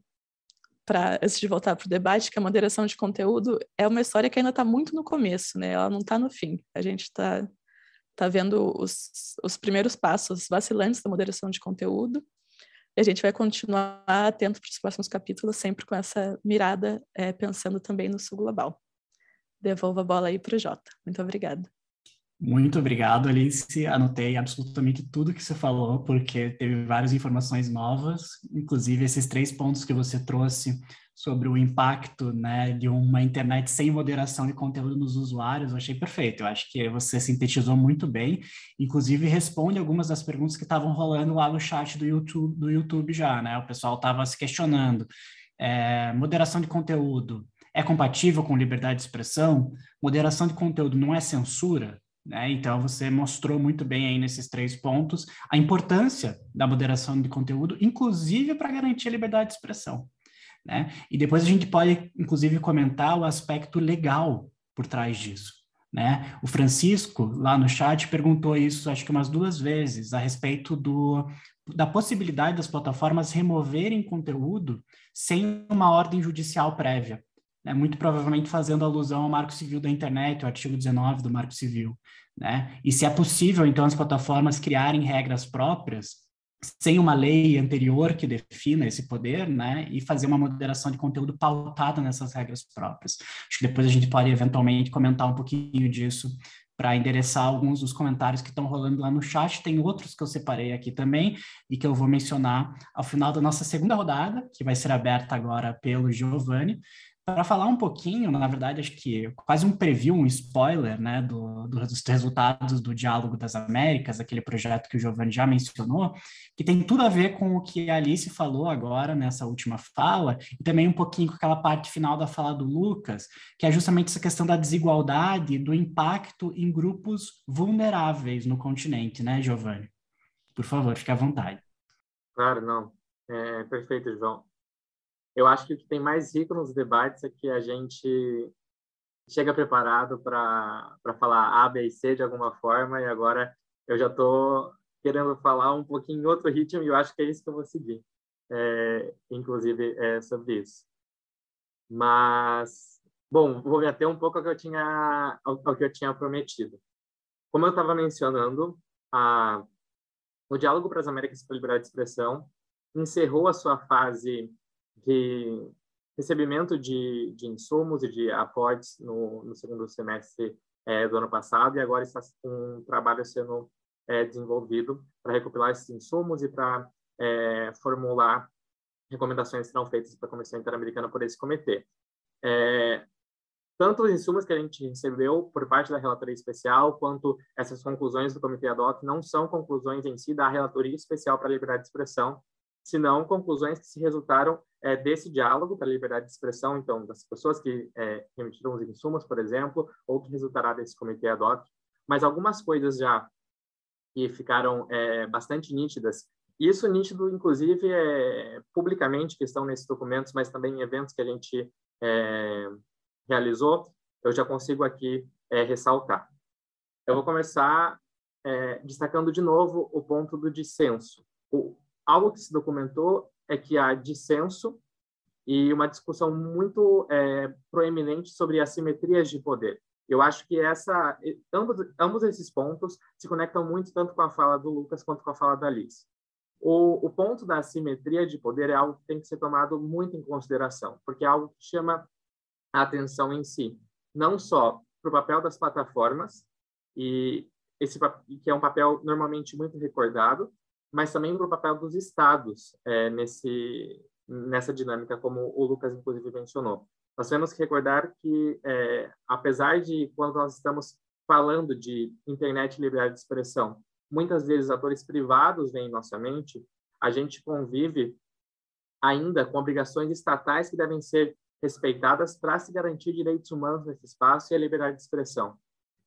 para antes de voltar para o debate, que a moderação de conteúdo é uma história que ainda está muito no começo, né, ela não está no fim. A gente está tá vendo os, os primeiros passos vacilantes da moderação de conteúdo, e a gente vai continuar atento para os próximos capítulos, sempre com essa mirada, é, pensando também no sul global devolvo a bola aí para o Jota. Muito obrigada. Muito obrigado, Alice. Anotei absolutamente tudo que você falou, porque teve várias informações novas, inclusive esses três pontos que você trouxe sobre o impacto né, de uma internet sem moderação de conteúdo nos usuários, eu achei perfeito. Eu acho que você sintetizou muito bem, inclusive responde algumas das perguntas que estavam rolando lá no chat do YouTube, do YouTube já, né? O pessoal estava se questionando. É, moderação de conteúdo é compatível com liberdade de expressão? Moderação de conteúdo não é censura? Né? Então, você mostrou muito bem aí nesses três pontos a importância da moderação de conteúdo, inclusive para garantir a liberdade de expressão. Né? E depois a gente pode, inclusive, comentar o aspecto legal por trás disso. Né? O Francisco, lá no chat, perguntou isso, acho que umas duas vezes, a respeito do, da possibilidade das plataformas removerem conteúdo sem uma ordem judicial prévia né, muito provavelmente fazendo alusão ao Marco Civil da Internet, o artigo 19 do Marco Civil. Né? E se é possível, então, as plataformas criarem regras próprias, sem uma lei anterior que defina esse poder, né, e fazer uma moderação de conteúdo pautada nessas regras próprias. Acho que depois a gente pode eventualmente comentar um pouquinho disso para endereçar alguns dos comentários que estão rolando lá no chat. Tem outros que eu separei aqui também e que eu vou mencionar ao final da nossa segunda rodada, que vai ser aberta agora pelo Giovanni para falar um pouquinho, na verdade, acho que quase um preview, um spoiler, né, do, do, dos resultados do Diálogo das Américas, aquele projeto que o Giovanni já mencionou, que tem tudo a ver com o que a Alice falou agora nessa última fala, e também um pouquinho com aquela parte final da fala do Lucas, que é justamente essa questão da desigualdade, do impacto em grupos vulneráveis no continente, né, Giovanni? Por favor, fique à vontade. Claro, não. É, perfeito, João eu acho que o que tem mais rico nos debates é que a gente chega preparado para falar A, B e C de alguma forma, e agora eu já estou querendo falar um pouquinho em outro ritmo, e eu acho que é isso que eu vou seguir, é, inclusive é sobre isso. Mas, bom, vou me ater um pouco ao que eu tinha, ao, ao que eu tinha prometido. Como eu estava mencionando, a, o Diálogo para as Américas para a Liberdade de Expressão encerrou a sua fase de recebimento de, de insumos e de aportes no, no segundo semestre é, do ano passado e agora está um trabalho sendo é, desenvolvido para recopilar esses insumos e para é, formular recomendações que serão feitas para a Comissão Interamericana por esse comitê. Tanto os insumos que a gente recebeu por parte da relatoria especial, quanto essas conclusões do Comitê Ad hoc não são conclusões em si da relatoria especial para a liberdade de expressão, senão conclusões que se resultaram é, desse diálogo para a liberdade de expressão, então, das pessoas que é, remetiram os insumos, por exemplo, ou que resultará desse Comitê Ad hoc. Mas algumas coisas já que ficaram é, bastante nítidas isso nítido, inclusive, é, publicamente, que estão nesses documentos, mas também em eventos que a gente é, realizou, eu já consigo aqui é, ressaltar. Eu vou começar é, destacando de novo o ponto do dissenso. O, algo que se documentou é que há dissenso e uma discussão muito é, proeminente sobre assimetrias de poder. Eu acho que essa, ambos, ambos esses pontos se conectam muito tanto com a fala do Lucas quanto com a fala da Alice. O, o ponto da assimetria de poder é algo que tem que ser tomado muito em consideração, porque é algo que chama a atenção em si, não só para o papel das plataformas, e esse que é um papel normalmente muito recordado, mas também para o papel dos estados é, nesse nessa dinâmica, como o Lucas inclusive mencionou. Nós temos que recordar que, é, apesar de quando nós estamos falando de internet e liberdade de expressão, muitas vezes atores privados vêm em nossa mente, a gente convive ainda com obrigações estatais que devem ser respeitadas para se garantir direitos humanos nesse espaço e a liberdade de expressão.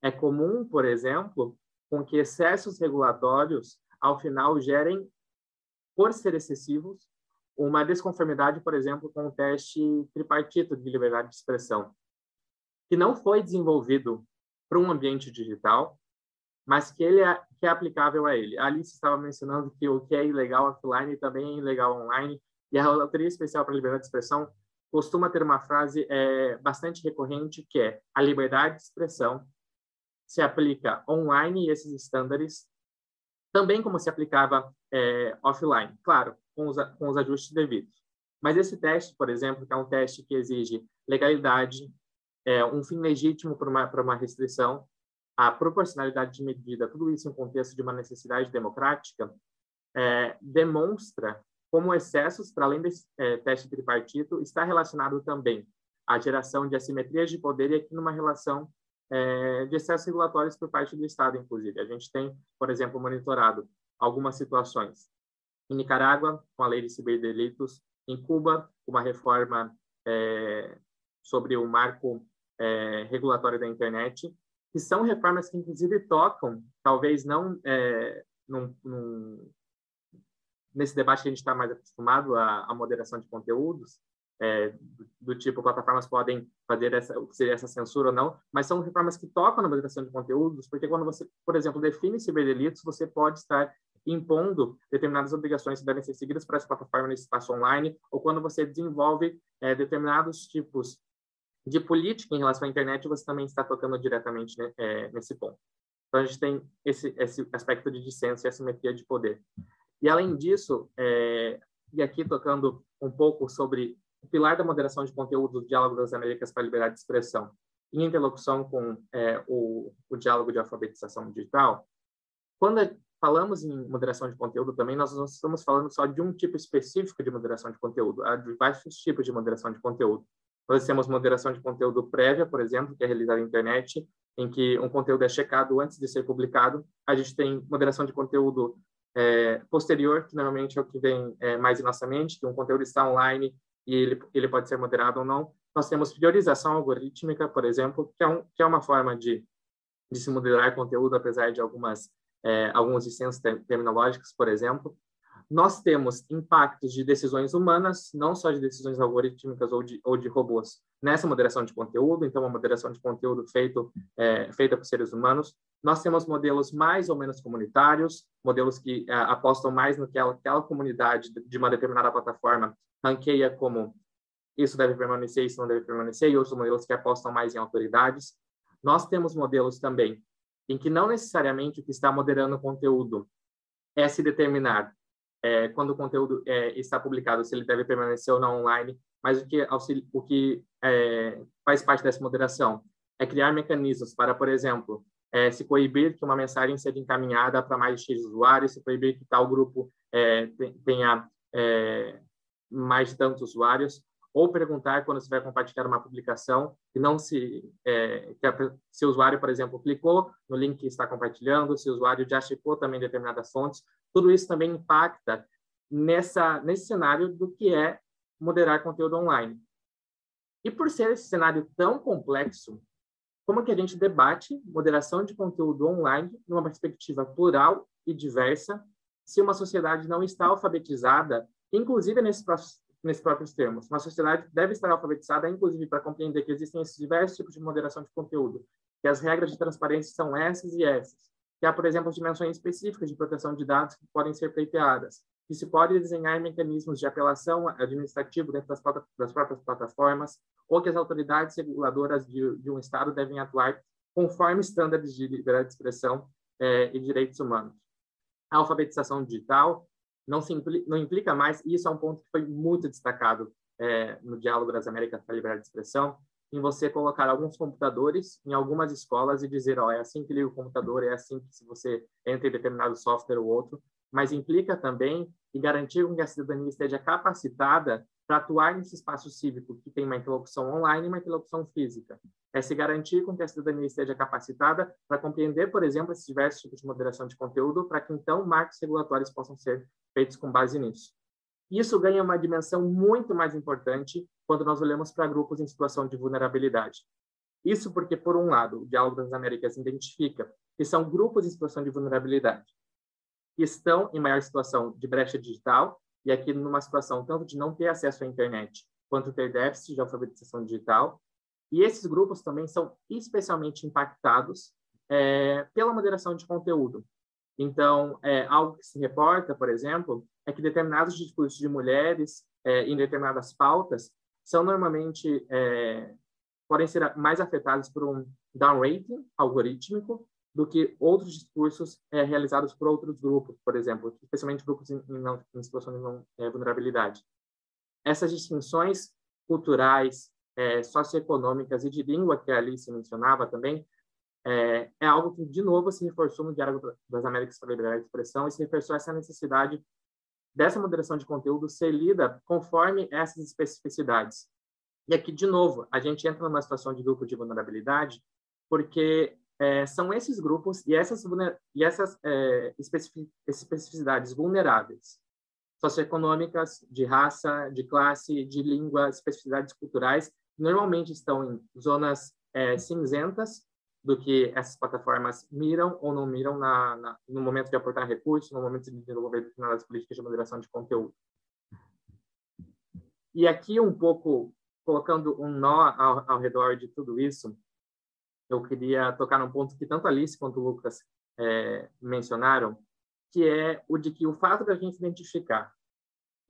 É comum, por exemplo, com que excessos regulatórios, ao final, gerem, por ser excessivos, uma desconformidade, por exemplo, com o teste tripartito de liberdade de expressão, que não foi desenvolvido para um ambiente digital, mas que ele é, que é aplicável a ele. A Alice estava mencionando que o que é ilegal offline também é ilegal online, e a Relatoria Especial para a Liberdade de Expressão costuma ter uma frase é, bastante recorrente que é a liberdade de expressão se aplica online e esses estándares também como se aplicava é, offline, claro, com os, com os ajustes devidos. Mas esse teste, por exemplo, que é um teste que exige legalidade, é, um fim legítimo para uma, para uma restrição, a proporcionalidade de medida, tudo isso em contexto de uma necessidade democrática, é, demonstra como excessos, para além desse é, teste tripartito, está relacionado também à geração de assimetrias de poder e aqui numa relação é, de excessos regulatórios por parte do Estado, inclusive. A gente tem, por exemplo, monitorado algumas situações. Em Nicarágua, com a lei de ciberdelitos, em Cuba, uma reforma é, sobre o marco é, regulatório da internet, que são reformas que, inclusive, tocam, talvez não é, num, num, nesse debate que a gente está mais acostumado à, à, moderação de conteúdos, é, do, tipo plataformas podem fazer essa, seria essa censura ou não, mas são reformas que tocam na moderação de conteúdos, porque quando você, por exemplo, define ciberdelitos, você pode estar impondo determinadas obrigações que devem ser seguidas para essa plataforma nesse espaço online, ou quando você desenvolve é, determinados tipos de política em relação à internet, você também está tocando diretamente né, é, nesse ponto. Então, a gente tem esse, esse aspecto de dissenso e assimetria de poder. E, além disso, é, e aqui tocando um pouco sobre o pilar da moderação de conteúdo do Diálogo das Américas para a Liberdade de Expressão, em interlocução com é, o, o diálogo de alfabetização digital, quando falamos em moderação de conteúdo também, nós não estamos falando só de um tipo específico de moderação de conteúdo, há diversos tipos de moderação de conteúdo. Nós temos moderação de conteúdo prévia, por exemplo, que é realizada na internet, em que um conteúdo é checado antes de ser publicado. A gente tem moderação de conteúdo é, posterior, que normalmente é o que vem é, mais em nossa mente, que um conteúdo está online e ele, ele pode ser moderado ou não. Nós temos priorização algorítmica, por exemplo, que é, um, que é uma forma de, de se moderar conteúdo, apesar de algumas é, alguns dissensos terminológicos, por exemplo. Nós temos impactos de decisões humanas, não só de decisões algorítmicas ou de, ou de robôs, nessa moderação de conteúdo, então, uma moderação de conteúdo feito, é, feita por seres humanos. Nós temos modelos mais ou menos comunitários, modelos que é, apostam mais no que aquela comunidade de uma determinada plataforma ranqueia como isso deve permanecer, isso não deve permanecer, e outros modelos que apostam mais em autoridades. Nós temos modelos também em que não necessariamente o que está moderando o conteúdo é se determinar é, quando o conteúdo é, está publicado, se ele deve permanecer ou não online, mas o que, o que é, faz parte dessa moderação é criar mecanismos para, por exemplo, é, se coibir que uma mensagem seja encaminhada para mais de X usuários, se proibir que tal grupo é, tenha é, mais de tantos usuários, ou perguntar quando você vai compartilhar uma publicação e não se é, que a, se o usuário, por exemplo, clicou no link que está compartilhando, se o usuário já checou também determinadas fontes, tudo isso também impacta nessa nesse cenário do que é moderar conteúdo online. E por ser esse cenário tão complexo, como que a gente debate moderação de conteúdo online numa perspectiva plural e diversa, se uma sociedade não está alfabetizada, inclusive nesses próprios termos. Uma sociedade deve estar alfabetizada, inclusive, para compreender que existem esses diversos tipos de moderação de conteúdo, que as regras de transparência são essas e essas, que há, por exemplo, dimensões específicas de proteção de dados que podem ser pleiteadas, que se pode desenhar mecanismos de apelação administrativo dentro das, das próprias plataformas, ou que as autoridades reguladoras de, de um Estado devem atuar conforme estándares de liberdade de expressão eh, e direitos humanos. A alfabetização digital não, se implica, não implica mais, e isso é um ponto que foi muito destacado é, no Diálogo das Américas para a Liberdade de Expressão, em você colocar alguns computadores em algumas escolas e dizer, ó, é assim que liga o computador, é assim que se você entra em determinado software ou outro, mas implica também e garantir que a cidadania esteja capacitada para atuar nesse espaço cívico que tem uma interlocução online e uma interlocução física. É se garantir com que a cidadania esteja capacitada para compreender, por exemplo, esses diversos tipos de moderação de conteúdo, para que então marcos regulatórios possam ser feitos com base nisso. Isso ganha uma dimensão muito mais importante quando nós olhamos para grupos em situação de vulnerabilidade. Isso porque, por um lado, o Diálogo das Américas identifica que são grupos em situação de vulnerabilidade, que estão em maior situação de brecha digital e aqui numa situação tanto de não ter acesso à internet quanto ter déficit de alfabetização digital. E esses grupos também são especialmente impactados é, pela moderação de conteúdo. Então, é, algo que se reporta, por exemplo, é que determinados discursos de mulheres é, em determinadas pautas são normalmente é, podem ser mais afetados por um downrating algorítmico do que outros discursos é, realizados por outros grupos, por exemplo, especialmente grupos em, em, em de não, é, vulnerabilidade. Essas distinções culturais, é, socioeconômicas e de língua que a Alice mencionava também, é, é, algo que, de novo, se reforçou no Diário das Américas para a Liberdade de Expressão e se reforçou essa necessidade dessa moderação de conteúdo ser lida conforme essas especificidades. E aqui, de novo, a gente entra numa situação de grupo de vulnerabilidade, porque é, são esses grupos e essas, e essas é, especificidades vulneráveis, socioeconômicas, de raça, de classe, de língua, especificidades culturais, normalmente estão em zonas é, cinzentas do que essas plataformas miram ou não miram na, na, no momento de aportar recursos, no momento de desenvolver determinadas políticas de moderação de conteúdo. E aqui um pouco colocando um nó ao, ao redor de tudo isso, eu queria tocar num ponto que tanto a Alice quanto o Lucas é, mencionaram, que é o de que o fato da gente identificar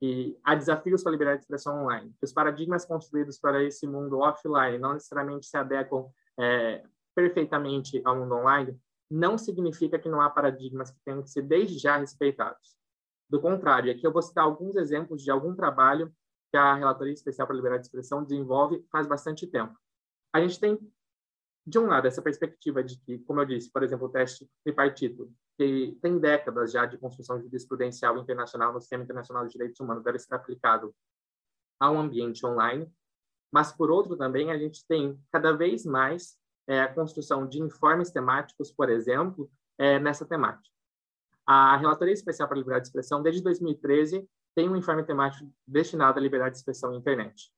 que há desafios para a liberdade de expressão online, que os paradigmas construídos para esse mundo offline não necessariamente se adequam é, perfeitamente ao mundo online, não significa que não há paradigmas que tenham que ser desde já respeitados. Do contrário, aqui eu vou citar alguns exemplos de algum trabalho que a Relatoria Especial para a Liberdade de Expressão desenvolve faz bastante tempo. A gente tem de um lado, essa perspectiva de que, como eu disse, por exemplo, o teste tripartito, que tem décadas já de construção jurisprudencial internacional no sistema internacional de direitos humanos, deve ser aplicado ao ambiente online. Mas, por outro, também, a gente tem cada vez mais é, a construção de informes temáticos, por exemplo, é, nessa temática. A Relatoria Especial para a Liberdade de Expressão, desde 2013, tem um informe temático destinado à liberdade de expressão na internet.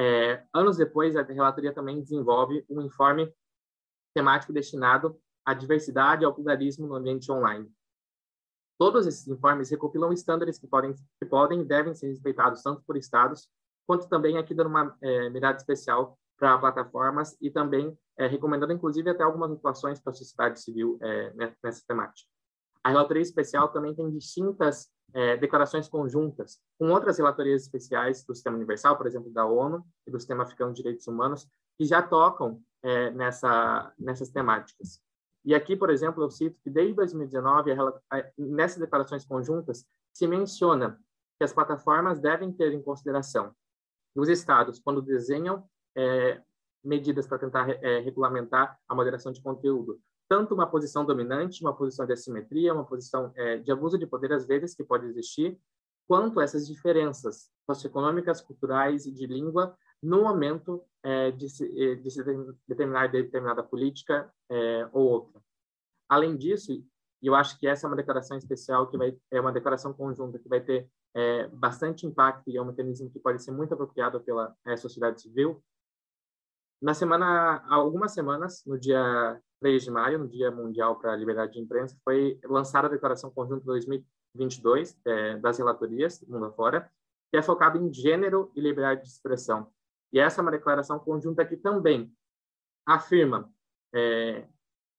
É, anos depois, a relatoria também desenvolve um informe temático destinado à diversidade e ao pluralismo no ambiente online. Todos esses informes recopilam estándares que podem, que podem e devem ser respeitados tanto por estados, quanto também aqui dando uma é, mirada especial para plataformas e também é, recomendando, inclusive, até algumas atuações para a sociedade civil é, nessa temática. A relatoria especial também tem distintas é, declarações conjuntas com outras relatorias especiais do Sistema Universal, por exemplo, da ONU e do Sistema Africano de Direitos Humanos, que já tocam é, nessa, nessas temáticas. E aqui, por exemplo, eu cito que desde 2019, nessas declarações conjuntas, se menciona que as plataformas devem ter em consideração os estados, quando desenham é, medidas para tentar é, regulamentar a moderação de conteúdo. Tanto uma posição dominante, uma posição de assimetria, uma posição é, de abuso de poder, às vezes, que pode existir, quanto essas diferenças socioeconômicas, culturais e de língua no momento é, de, se, é, de se determinar determinada política é, ou outra. Além disso, eu acho que essa é uma declaração especial que vai é uma declaração conjunta que vai ter é, bastante impacto e é um mecanismo que pode ser muito apropriado pela é, sociedade civil. Na semana, algumas semanas, no dia 3 de maio, no Dia Mundial para a Liberdade de Imprensa, foi lançada a Declaração Conjunta 2022 é, das relatorias mundo afora, que é focada em gênero e liberdade de expressão. E essa é uma declaração conjunta que também afirma é,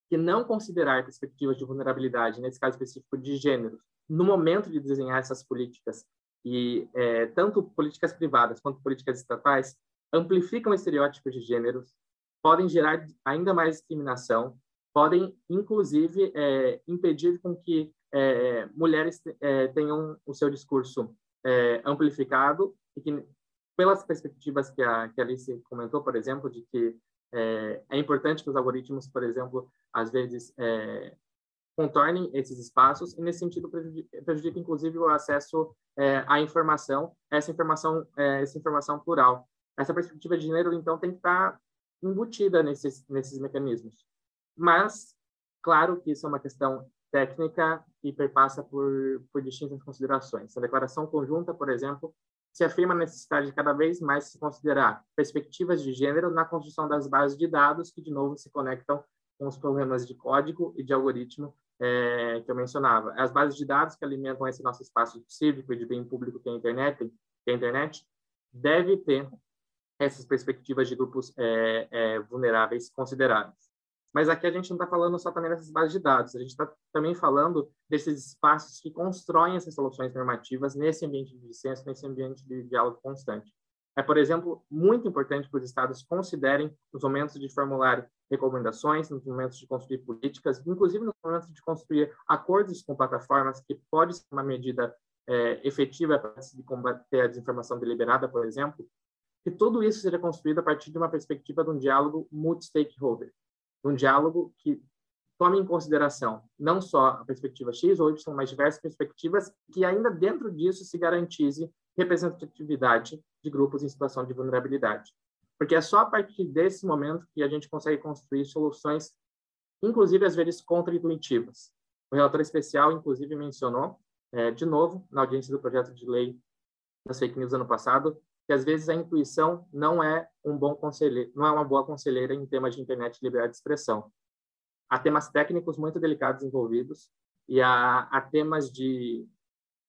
que não considerar perspectivas de vulnerabilidade, nesse caso específico de gênero, no momento de desenhar essas políticas, e é, tanto políticas privadas quanto políticas estatais, amplificam estereótipos de gêneros, podem gerar ainda mais discriminação, podem, inclusive, é, impedir com que é, mulheres é, tenham o seu discurso é, amplificado e que, pelas perspectivas que a, que a Alice comentou, por exemplo, de que é, é importante que os algoritmos, por exemplo, às vezes é, contornem esses espaços e nesse sentido prejudica, prejudica inclusive o acesso à informação, essa informação, essa informação plural. Essa perspectiva de gênero então tem que estar embutida nesses nesses mecanismos. Mas claro que isso é uma questão técnica e perpassa por por distintas considerações. A declaração conjunta, por exemplo, se afirma a necessidade de cada vez mais se considerar perspectivas de gênero na construção das bases de dados que, de novo, se conectam com os problemas de código e de algoritmo é, que eu mencionava. As bases de dados que alimentam esse nosso espaço cívico e de bem público que é a internet, que é a internet deve ter essas perspectivas de grupos é, é, vulneráveis consideradas. Mas aqui a gente não está falando só também dessas bases de dados, a gente está também falando desses espaços que constroem essas soluções normativas nesse ambiente de licença, nesse ambiente de diálogo constante. É, por exemplo, muito importante que os estados considerem nos momentos de formular recomendações, nos momentos de construir políticas, inclusive nos momentos de construir acordos com plataformas, que pode ser uma medida é, efetiva para se combater a desinformação deliberada, por exemplo, que tudo isso seja construído a partir de uma perspectiva de um diálogo multi-stakeholder, um diálogo que tome em consideração não só a perspectiva X ou Y, mas diversas perspectivas, que ainda dentro disso se garantize representatividade de grupos em situação de vulnerabilidade. Porque é só a partir desse momento que a gente consegue construir soluções, inclusive às vezes contra-intuitivas. O relator especial, inclusive, mencionou, é, de novo, na audiência do projeto de lei das fake news ano passado, que às vezes a intuição não é um bom conselheiro, não é uma boa conselheira em temas de internet e liberdade de expressão. Há temas técnicos muito delicados envolvidos e há, há temas de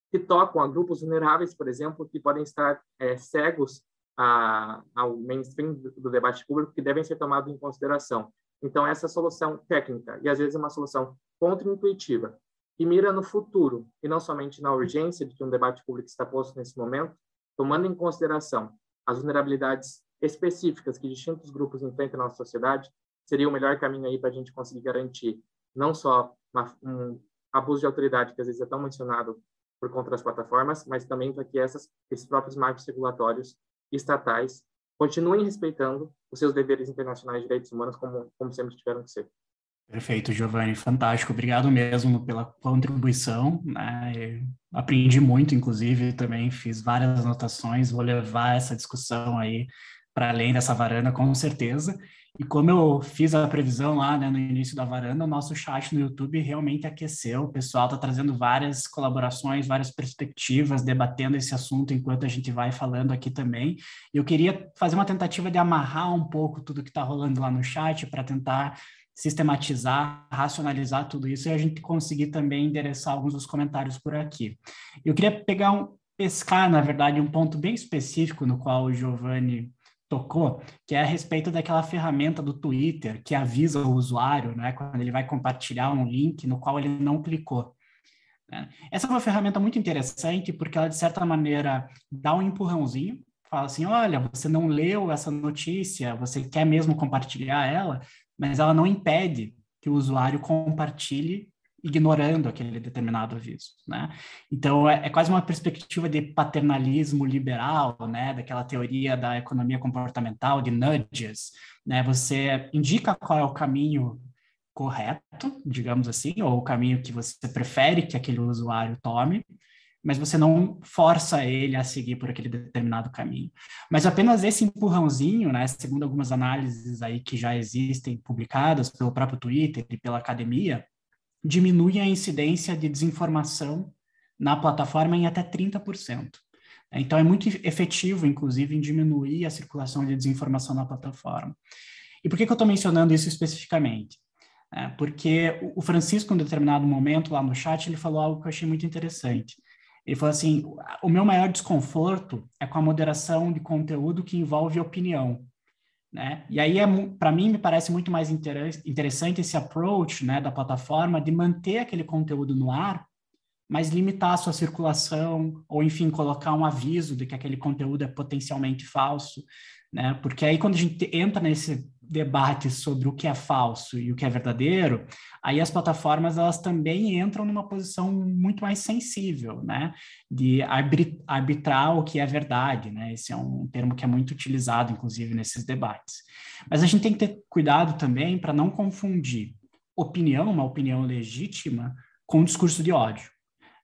que tocam a grupos vulneráveis, por exemplo, que podem estar é, cegos a, ao mainstream do, do debate público, que devem ser tomados em consideração. Então, essa solução técnica, e às vezes uma solução contra-intuitiva, que mira no futuro, e não somente na urgência de que um debate público está posto nesse momento, tomando em consideração as vulnerabilidades específicas que distintos grupos enfrentam na nossa sociedade, seria o melhor caminho aí para a gente conseguir garantir não só uma, um abuso de autoridade, que às vezes é tão mencionado por conta das plataformas, mas também para que essas, esses próprios marcos regulatórios estatais continuem respeitando os seus deveres internacionais de direitos humanos como, como sempre tiveram que ser. Perfeito, Giovanni, fantástico. Obrigado mesmo pela contribuição. Né? aprendi muito, inclusive, também fiz várias anotações. Vou levar essa discussão aí para além dessa varanda, com certeza. E como eu fiz a previsão lá né, no início da varanda, o nosso chat no YouTube realmente aqueceu. O pessoal está trazendo várias colaborações, várias perspectivas, debatendo esse assunto enquanto a gente vai falando aqui também. Eu queria fazer uma tentativa de amarrar um pouco tudo que está rolando lá no chat para tentar sistematizar, racionalizar tudo isso e a gente conseguir também endereçar alguns dos comentários por aqui. Eu queria pegar um pescar, na verdade, um ponto bem específico no qual o Giovanni tocou, que é a respeito daquela ferramenta do Twitter que avisa o usuário, né, quando ele vai compartilhar um link no qual ele não clicou. Né. Essa é uma ferramenta muito interessante porque ela, de certa maneira, dá um empurrãozinho, fala assim, olha, você não leu essa notícia, você quer mesmo compartilhar ela, mas ela não impede que o usuário compartilhe ignorando aquele determinado aviso, né? Então é, é, quase uma perspectiva de paternalismo liberal, né? Daquela teoria da economia comportamental de nudges, né? Você indica qual é o caminho correto, digamos assim, ou o caminho que você prefere que aquele usuário tome, mas você não força ele a seguir por aquele determinado caminho. Mas apenas esse empurrãozinho, né, segundo algumas análises aí que já existem publicadas pelo próprio Twitter e pela academia, diminui a incidência de desinformação na plataforma em até 30%. Então é muito efetivo, inclusive, em diminuir a circulação de desinformação na plataforma. E por que, que eu estou mencionando isso especificamente? É porque o Francisco, em um determinado momento lá no chat, ele falou algo que eu achei muito interessante. Ele falou assim: o meu maior desconforto é com a moderação de conteúdo que envolve opinião. Né? E aí, é, para mim, me parece muito mais interessante esse approach né, da plataforma de manter aquele conteúdo no ar, mas limitar a sua circulação, ou enfim, colocar um aviso de que aquele conteúdo é potencialmente falso, né? Porque aí, quando a gente entra nesse debate sobre o que é falso e o que é verdadeiro, aí as plataformas elas também entram numa posição muito mais sensível, né, de arbitrar o que é verdade, né? Esse é um termo que é muito utilizado, inclusive, nesses debates. Mas a gente tem que ter cuidado também para não confundir opinião, uma opinião legítima, com um discurso de ódio.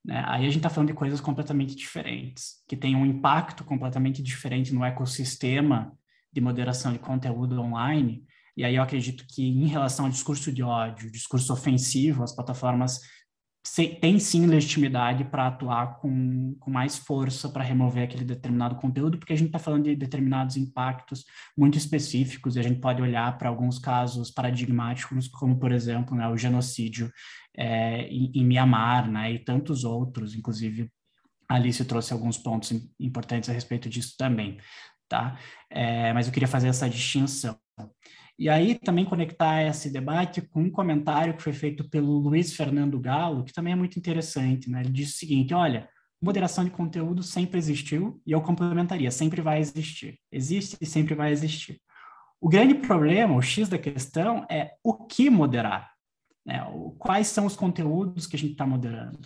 Né? Aí a gente está falando de coisas completamente diferentes, que têm um impacto completamente diferente no ecossistema de moderação de conteúdo online. E aí eu acredito que, em relação ao discurso de ódio, discurso ofensivo, as plataformas têm sim legitimidade para atuar com, com mais força para remover aquele determinado conteúdo, porque a gente está falando de determinados impactos muito específicos e a gente pode olhar para alguns casos paradigmáticos, como, por exemplo, né, o genocídio é, em, em Mianmar né, e tantos outros, inclusive a Alice trouxe alguns pontos importantes a respeito disso também tá? É, mas eu queria fazer essa distinção. E aí também conectar esse debate com um comentário que foi feito pelo Luiz Fernando Galo, que também é muito interessante, né? Ele diz o seguinte, olha, moderação de conteúdo sempre existiu e eu complementaria, sempre vai existir. Existe e sempre vai existir. O grande problema, o X da questão, é o que moderar. Né? Quais são os conteúdos que a gente está moderando.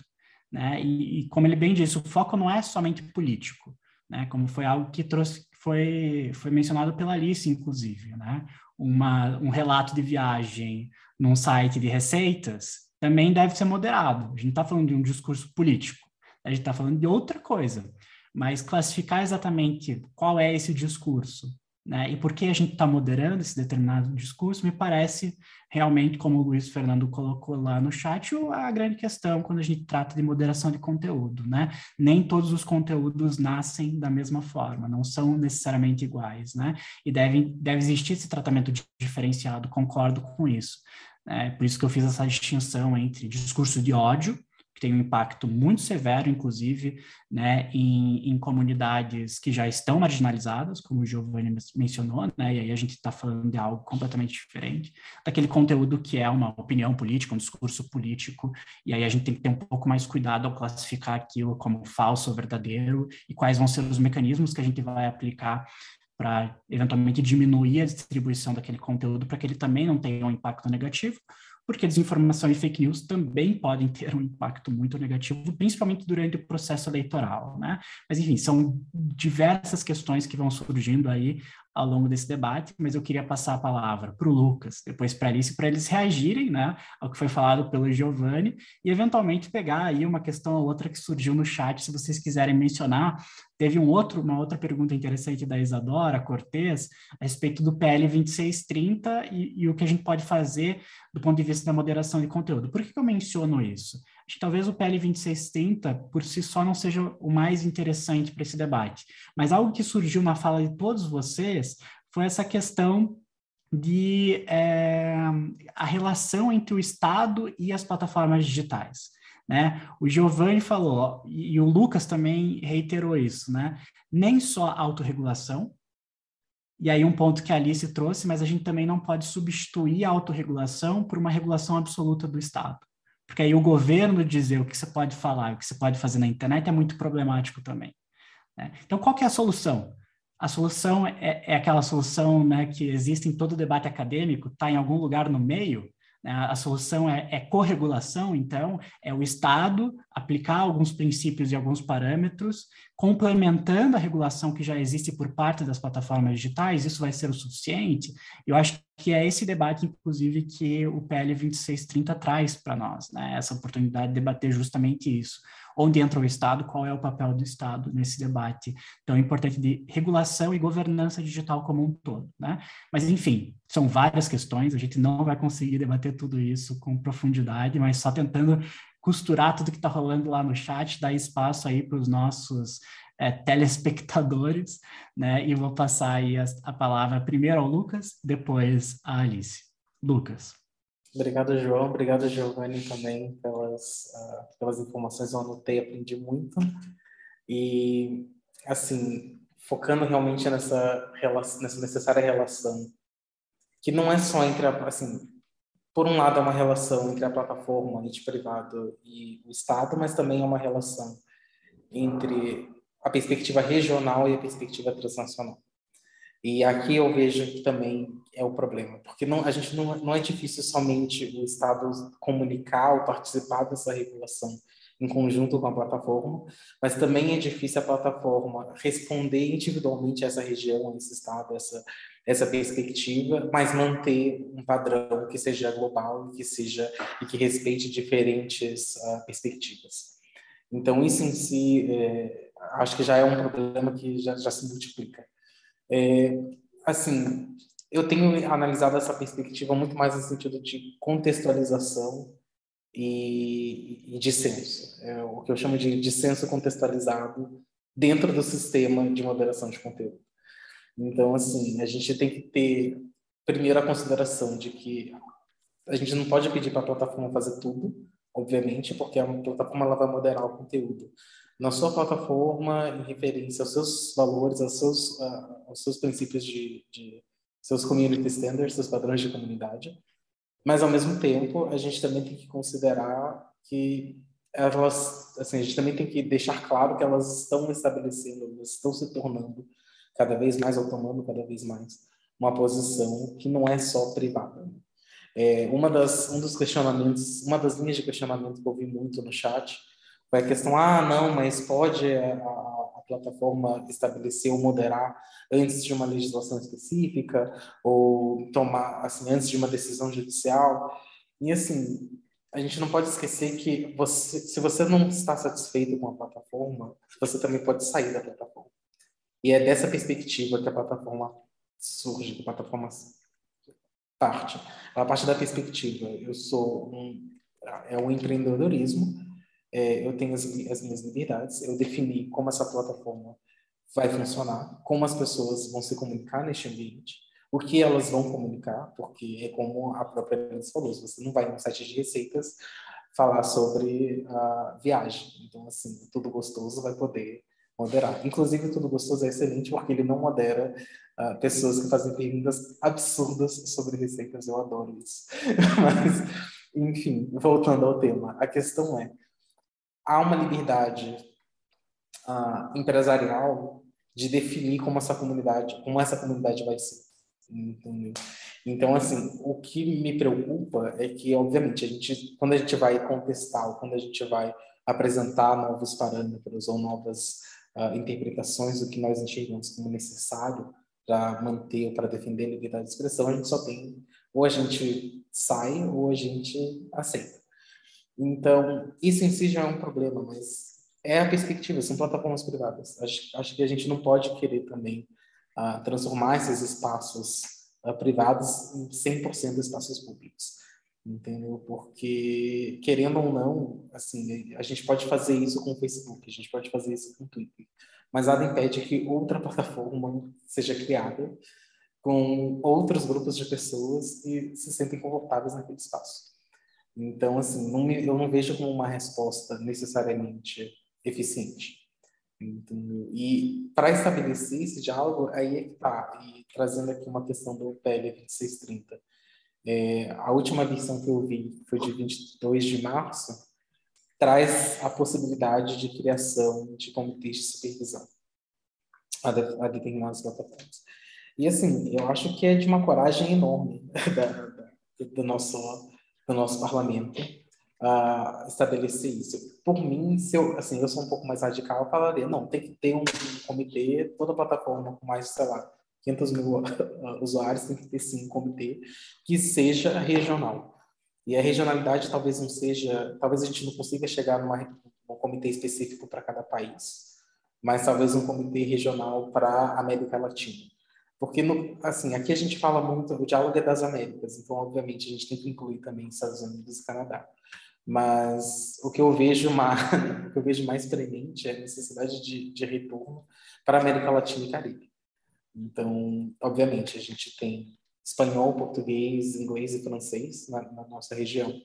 Né? E, e, como ele bem disse, o foco não é somente político, né? como foi algo que trouxe, foi, foi mencionado pela Alice, inclusive, né? Uma, um relato de viagem num site de receitas também deve ser moderado. A gente está falando de um discurso político, a gente está falando de outra coisa, mas classificar exatamente qual é esse discurso né? E por que a gente está moderando esse determinado discurso, me parece realmente, como o Luiz Fernando colocou lá no chat, a grande questão quando a gente trata de moderação de conteúdo. Né? Nem todos os conteúdos nascem da mesma forma, não são necessariamente iguais, né? e deve, deve existir esse tratamento diferenciado, concordo com isso. É por isso que eu fiz essa distinção entre discurso de ódio, que tem um impacto muito severo, inclusive, né, em, em comunidades que já estão marginalizadas, como o Giovanni mencionou, né, e aí a gente está falando de algo completamente diferente, daquele conteúdo que é uma opinião política, um discurso político, e aí a gente tem que ter um pouco mais cuidado ao classificar aquilo como falso ou verdadeiro, e quais vão ser os mecanismos que a gente vai aplicar para eventualmente diminuir a distribuição daquele conteúdo para que ele também não tenha um impacto negativo, porque desinformação e fake news também podem ter um impacto muito negativo, principalmente durante o processo eleitoral, né? Mas, enfim, são diversas questões que vão surgindo aí ao longo desse debate, mas eu queria passar a palavra para o Lucas, depois para a Alice, para eles reagirem né, ao que foi falado pelo Giovanni e, eventualmente, pegar aí uma questão ou outra que surgiu no chat, se vocês quiserem mencionar. Teve um outro, uma outra pergunta interessante da Isadora Cortez a respeito do PL 2630 e, e o que a gente pode fazer do ponto de vista da moderação de conteúdo. Por que, que eu menciono isso? Acho que talvez o PL 2630 por si só não seja o mais interessante para esse debate, mas algo que surgiu na fala de todos vocês foi essa questão de é, a relação entre o Estado e as plataformas digitais. Né? O Giovanni falou, e o Lucas também reiterou isso, né? nem só autorregulação, e aí um ponto que a Alice trouxe, mas a gente também não pode substituir a autorregulação por uma regulação absoluta do Estado. Porque aí o governo dizer o que você pode falar, o que você pode fazer na internet é muito problemático também. Né? Então, qual que é a solução? A solução é, é aquela solução né, que existe em todo debate acadêmico, está em algum lugar no meio? A solução é, é corregulação, então, é o Estado aplicar alguns princípios e alguns parâmetros, complementando a regulação que já existe por parte das plataformas digitais, isso vai ser o suficiente? Eu acho que é esse debate, inclusive, que o PL 2630 traz para nós, né? essa oportunidade de debater justamente isso onde entra o Estado, qual é o papel do Estado nesse debate tão importante de regulação e governança digital como um todo, né? Mas, enfim, são várias questões, a gente não vai conseguir debater tudo isso com profundidade, mas só tentando costurar tudo que está rolando lá no chat, dar espaço aí para os nossos é, telespectadores, né? E vou passar aí a, a palavra primeiro ao Lucas, depois à Alice. Lucas. Obrigado, João. Obrigado, Giovanni, também pelas, uh, pelas informações. Eu anotei, aprendi muito. E, assim, focando realmente nessa, relação, nessa necessária relação, que não é só entre, a, assim, por um lado é uma relação entre a plataforma ente privado e o Estado, mas também é uma relação entre a perspectiva regional e a perspectiva transnacional. E aqui eu vejo que também é o problema, porque não, a gente não, não é difícil somente o Estado comunicar ou participar dessa regulação em conjunto com a plataforma, mas também é difícil a plataforma responder individualmente a essa região, esse Estado, essa, essa perspectiva, mas manter um padrão que seja global e que seja e que respeite diferentes uh, perspectivas. Então isso em si, é, acho que já é um problema que já, já se multiplica. É, assim, eu tenho analisado essa perspectiva muito mais no sentido de contextualização e, e dissenso. É o que eu chamo de dissenso contextualizado dentro do sistema de moderação de conteúdo. Então, assim, a gente tem que ter, primeiro, a consideração de que a gente não pode pedir para a plataforma fazer tudo, obviamente, porque a plataforma ela vai moderar o conteúdo na sua plataforma em referência aos seus valores, aos seus, uh, aos seus princípios de, de, seus community standards, seus padrões de comunidade. Mas, ao mesmo tempo, a gente também tem que considerar que elas, assim, a gente também tem que deixar claro que elas estão estabelecendo, elas estão se tornando cada vez mais, ou tomando cada vez mais, uma posição que não é só privada. É, uma das, um dos questionamentos, uma das linhas de questionamento que eu vi muito no chat foi a questão, ah, não, mas pode a, a, plataforma estabelecer ou moderar antes de uma legislação específica, ou tomar, assim, antes de uma decisão judicial. E, assim, a gente não pode esquecer que você, se você não está satisfeito com a plataforma, você também pode sair da plataforma. E é dessa perspectiva que a plataforma surge, que a plataforma parte. A parte da perspectiva, eu sou um, é um empreendedorismo, é, eu tenho as, as minhas liberdades, eu defini como essa plataforma vai funcionar, como as pessoas vão se comunicar neste ambiente, o que elas vão comunicar, porque é como a própria Alice falou, você não vai no site de receitas falar sobre a viagem. Então, assim, Tudo Gostoso vai poder moderar. Inclusive, Tudo Gostoso é excelente porque ele não modera uh, pessoas que fazem perguntas absurdas sobre receitas. Eu adoro isso. *laughs* Mas, enfim, voltando ao tema, a questão é, há uma liberdade uh, empresarial de definir como essa comunidade, como essa comunidade vai ser. Entendeu? Então, assim, o que me preocupa é que, obviamente, a gente, quando a gente vai contestar, ou quando a gente vai apresentar novos parâmetros ou novas uh, interpretações do que nós enxergamos como necessário para manter ou para defender a liberdade de expressão, a gente só tem ou a gente sai ou a gente aceita. Então, isso em si já é um problema, mas é a perspectiva, são plataformas privadas. Acho, acho que a gente não pode querer também uh, transformar esses espaços uh, privados em 100% espaços públicos, entendeu? Porque, querendo ou não, assim, a gente pode fazer isso com o Facebook, a gente pode fazer isso com o Twitter, mas nada impede que outra *laughs* plataforma seja criada com outros grupos de pessoas que se sentem confortáveis naquele espaço. Então, assim, não me, eu não vejo como uma resposta necessariamente eficiente. Entendeu? E para estabelecer esse diálogo, aí é que tá. E trazendo aqui uma questão do PL 2630. É, a última versão que eu vi foi de 22 de março, traz a possibilidade de criação de comitês de supervisão a, de, a determinadas plataformas. E assim, eu acho que é de uma coragem enorme *laughs* da, da, do nosso do nosso parlamento uh, estabelecer isso. Por mim, se eu, assim, eu sou um pouco mais radical, eu falaria, não, tem que ter um, comitê, toda plataforma com mais, sei lá, 500 mil usuários, tem que ter sim um comitê que seja regional. E a regionalidade talvez não seja, talvez a gente não consiga chegar numa, num comitê específico para cada país, mas talvez um comitê regional para a América Latina. Porque, no, assim, aqui a gente fala muito, o diálogo é das Américas, então, obviamente, a gente tem que incluir também Estados Unidos e Canadá. Mas o que eu vejo mais, *laughs* o que eu vejo mais premente é a necessidade de, de retorno para a América Latina e Caribe. Então, obviamente, a gente tem espanhol, português, inglês e francês na, na nossa região.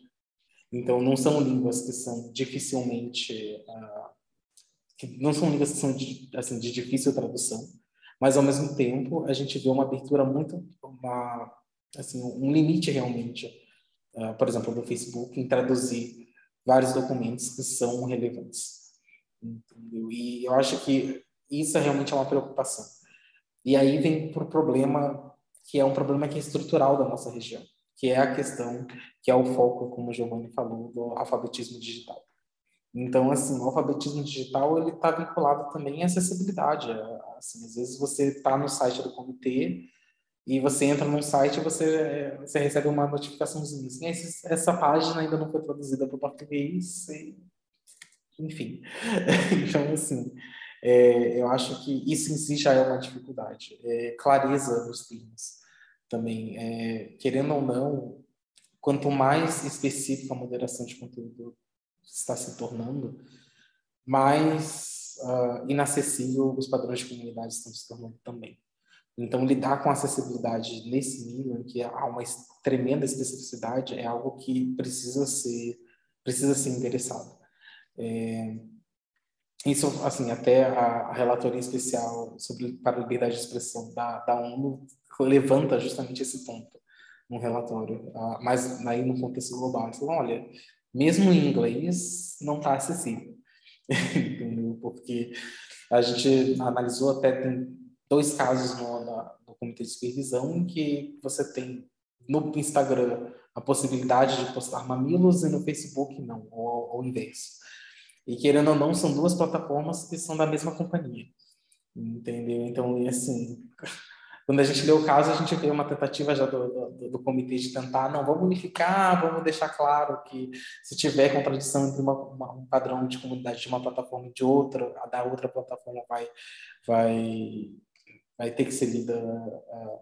Então, não são línguas que são dificilmente, uh, que não são línguas que são de, assim, de difícil tradução, mas ao mesmo tempo a gente vê uma abertura muito, uma, assim, um limite realmente uh, por exemplo, do Facebook, em traduzir vários documentos que são relevantes. Entendeu? E eu acho que isso realmente é uma preocupação. E aí vem para o problema, que é um problema que é estrutural da nossa região, que é a questão, que é o foco, como o Giovanni falou, do alfabetismo digital. Então, assim, o alfabetismo digital ele está vinculado também à acessibilidade. Assim, às vezes você está no site do comitê e você entra num site e você, você recebe uma notificaçãozinha assim, essa página ainda não foi traduzida para o português, e, enfim. *laughs* então, assim, é, eu acho que isso em si já é uma dificuldade. É, clareza nos termos também. É, querendo ou não, quanto mais específica a moderação de conteúdo está se tornando, mais uh, inacessível os padrões de comunidade estão se tornando também. Então, lidar com acessibilidade nesse nível, em que há uma tremenda especificidade, é algo que precisa ser, precisa ser interessado. É, isso, assim, até a, a, relatoria especial sobre para a liberdade de expressão da, da ONU levanta justamente esse ponto no relatório, ah, mas aí no contexto global. Então, olha, mesmo em inglês, não está acessível? *laughs* Porque a gente analisou até tem dois casos no, na, no comitê de supervisão em que você tem no Instagram a possibilidade de postar mamilos e no Facebook não, ou, ou o inverso. E querendo ou não, são duas plataformas que são da mesma companhia. Entendeu? Então, assim, quando a gente lê o caso, a gente vê uma tentativa já do, do, do, comitê de tentar, não, vamos unificar, vamos deixar claro que se tiver contradição entre uma, uma, um padrão de comunidade de uma plataforma e de outra, a da outra plataforma vai, vai vai ter que ser lida uh,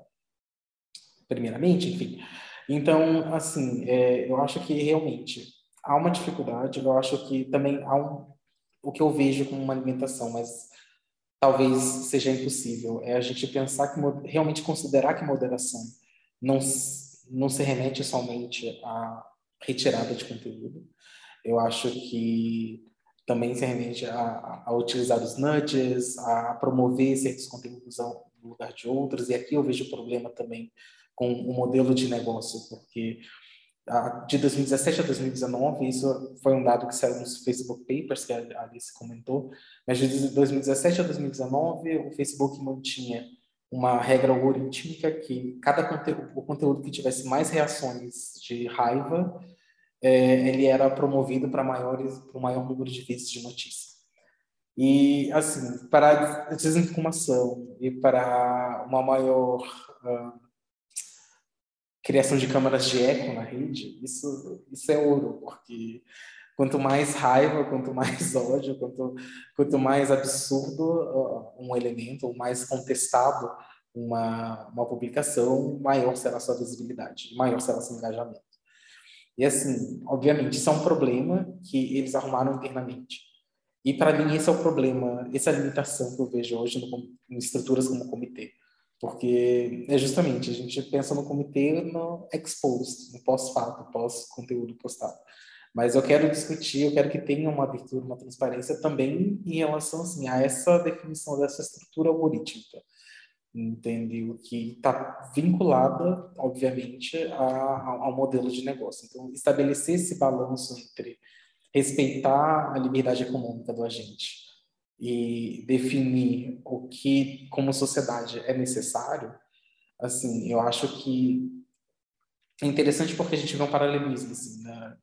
primeiramente, enfim. Então, assim, é, eu acho que realmente há uma dificuldade, eu acho que também há um, o que eu vejo como uma alimentação, mas talvez seja impossível, é a gente pensar que, realmente considerar que moderação não, não se remete somente à retirada de conteúdo. Eu acho que também se remete a, a, utilizar os nudges, a promover certos conteúdos no lugar de outros. E aqui eu vejo problema também com o modelo de negócio, porque de 2017 a 2019, isso foi um dado que saiu nos Facebook Papers, que a Alice comentou, mas de 2017 a 2019, o Facebook mantinha uma regra algorítmica que cada conteúdo, o conteúdo que tivesse mais reações de raiva, é, ele era promovido para maiores, para maior número de vezes de notícia. E, assim, para a desinformação e para uma maior uh, criação de câmaras de eco na rede, isso, isso é ouro, porque quanto mais raiva, quanto mais *laughs* ódio, quanto, quanto mais absurdo um elemento, mais contestado uma, uma publicação, maior será a sua visibilidade, maior será seu engajamento. E assim, obviamente, isso é um problema que eles arrumaram internamente. E para mim esse é o problema, essa é a limitação que eu vejo hoje no, em estruturas como o comitê. Porque é justamente, a gente pensa no comitê no expost, no pós-fato, pós-conteúdo postado. Mas eu quero discutir, eu quero que tenha uma abertura, uma transparência também em relação assim, a essa definição dessa estrutura algorítmica, entendeu? Que está vinculada, obviamente, a, ao modelo de negócio. Então, estabelecer esse balanço entre respeitar a liberdade econômica do agente e definir o que, como sociedade, é necessário, assim, eu acho que é interessante porque a gente vê um paralelismo. Assim, né?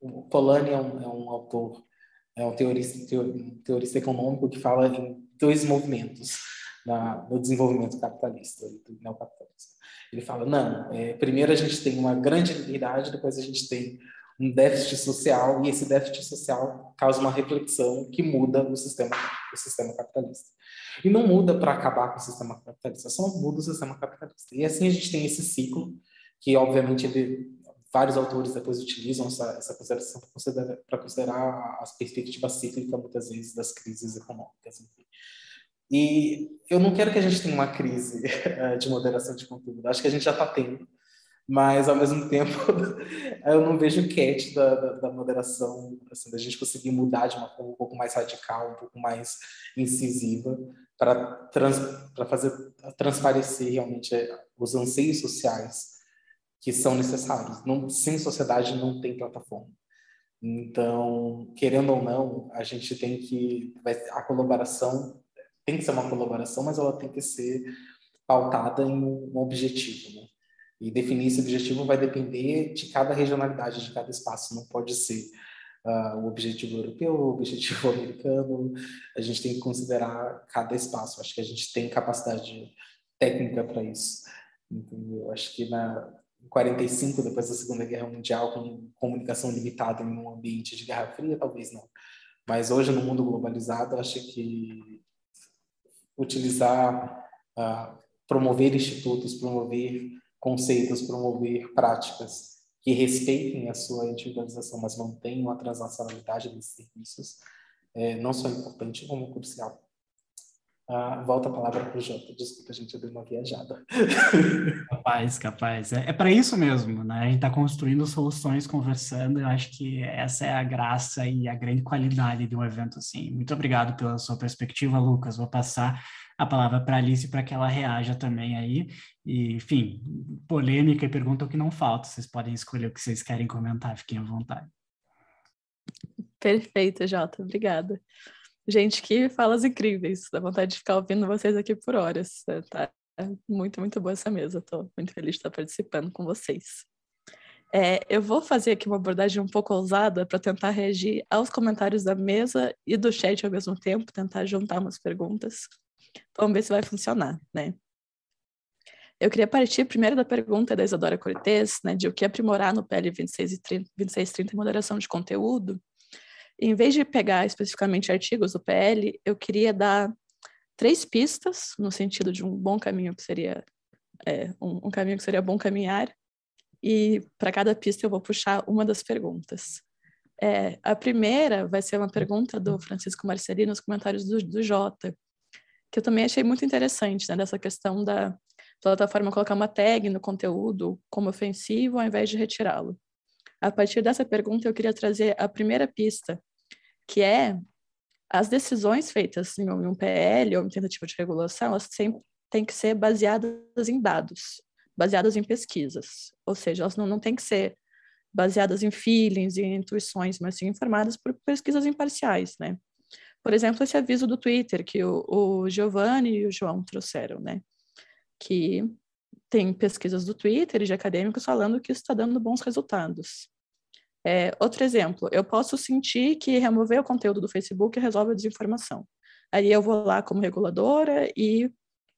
O Polanyi é um, é um autor, é um teorista, teorista econômico que fala em dois movimentos na, no desenvolvimento capitalista, do. Ele fala, não, é, primeiro a gente tem uma grande liberdade, depois a gente tem um déficit social, e esse déficit social causa uma reflexão que muda o sistema, o sistema capitalista. E não muda para acabar com o sistema capitalista, só muda o sistema capitalista. E assim a gente tem esse ciclo, que obviamente ele, vários autores depois utilizam essa, essa consideração para considerar, considerar as perspectivas cíclicas, muitas vezes, das crises econômicas. Enfim. E eu não quero que a gente tenha uma crise *laughs* eh, de moderação de conteúdo, acho que a gente já está tendo, mas ao mesmo tempo *laughs* eu não vejo o catch da, da, da, moderação, assim, da gente conseguir mudar de uma forma um pouco mais radical, um pouco mais incisiva, para trans, fazer transparecer realmente eh, os anseios sociais que são necessários. Não, sem sociedade não tem plataforma. Então, querendo ou não, a gente tem que a colaboração tem que ser uma colaboração, mas ela tem que ser pautada em um objetivo, né? E definir esse objetivo vai depender de cada regionalidade, de cada espaço. Não pode ser uh, o objetivo europeu, o objetivo *laughs* americano. A gente tem que considerar cada espaço. Acho que a gente tem capacidade técnica para isso. Entendeu? Acho que na 45, depois da Segunda Guerra Mundial, com comunicação limitada em um ambiente de Guerra Fria, talvez não. Mas hoje, no mundo globalizado, acho que utilizar, uh, promover institutos, promover conceitos, promover práticas que respeitem a sua individualização, mas mantenham a transnacionalidade desses serviços, é, não só importante, como crucial. Ah, volta a palavra para o Jota. Desculpa, gente, eu dei uma viajada. *laughs* Capaz, capaz. É, é para isso mesmo, né? A gente está construindo soluções, conversando. Eu acho que essa é a graça e a grande qualidade de um evento assim. Muito obrigado pela sua perspectiva, Lucas. Vou passar a palavra para Alice para que ela reaja também aí. E, enfim, polêmica e pergunta o que não falta. Vocês podem escolher o que vocês querem comentar, fiquem à vontade. Perfeito, Jota. Obrigada. Gente, que falas incríveis. Dá vontade de ficar ouvindo vocês aqui por horas. É, tá muito, muito boa essa mesa. Estou muito feliz de estar participando com vocês. É, eu vou fazer aqui uma abordagem um pouco ousada para tentar reagir aos comentários da mesa e do chat ao mesmo tempo, tentar juntar umas perguntas. Vamos ver se vai funcionar, né? Eu queria partir primeiro da pergunta da Isadora Cortez, né, de o que aprimorar no PL 2630, 2630 em moderação de conteúdo. Em vez de pegar especificamente artigos do PL, eu queria dar três pistas, no sentido de um bom caminho que seria é, um, um caminho que seria bom caminhar, e para cada pista eu vou puxar uma das perguntas. É, a primeira vai ser uma pergunta do Francisco Marcelino nos comentários do, do Jota, que eu também achei muito interessante, né, dessa questão da plataforma colocar uma tag no conteúdo como ofensivo ao invés de retirá-lo. A partir dessa pergunta, eu queria trazer a primeira pista, que é as decisões feitas em um PL ou em tentativa de regulação, elas sempre têm que ser baseadas em dados, baseadas em pesquisas. Ou seja, elas não, não têm que ser baseadas em feelings e intuições, mas sim informadas por pesquisas imparciais, né? Por exemplo, esse aviso do Twitter que o, o Giovanni e o João trouxeram, né? Que tem pesquisas do Twitter e de acadêmicos falando que isso está dando bons resultados. É, outro exemplo, eu posso sentir que remover o conteúdo do Facebook resolve a desinformação. Aí eu vou lá como reguladora e,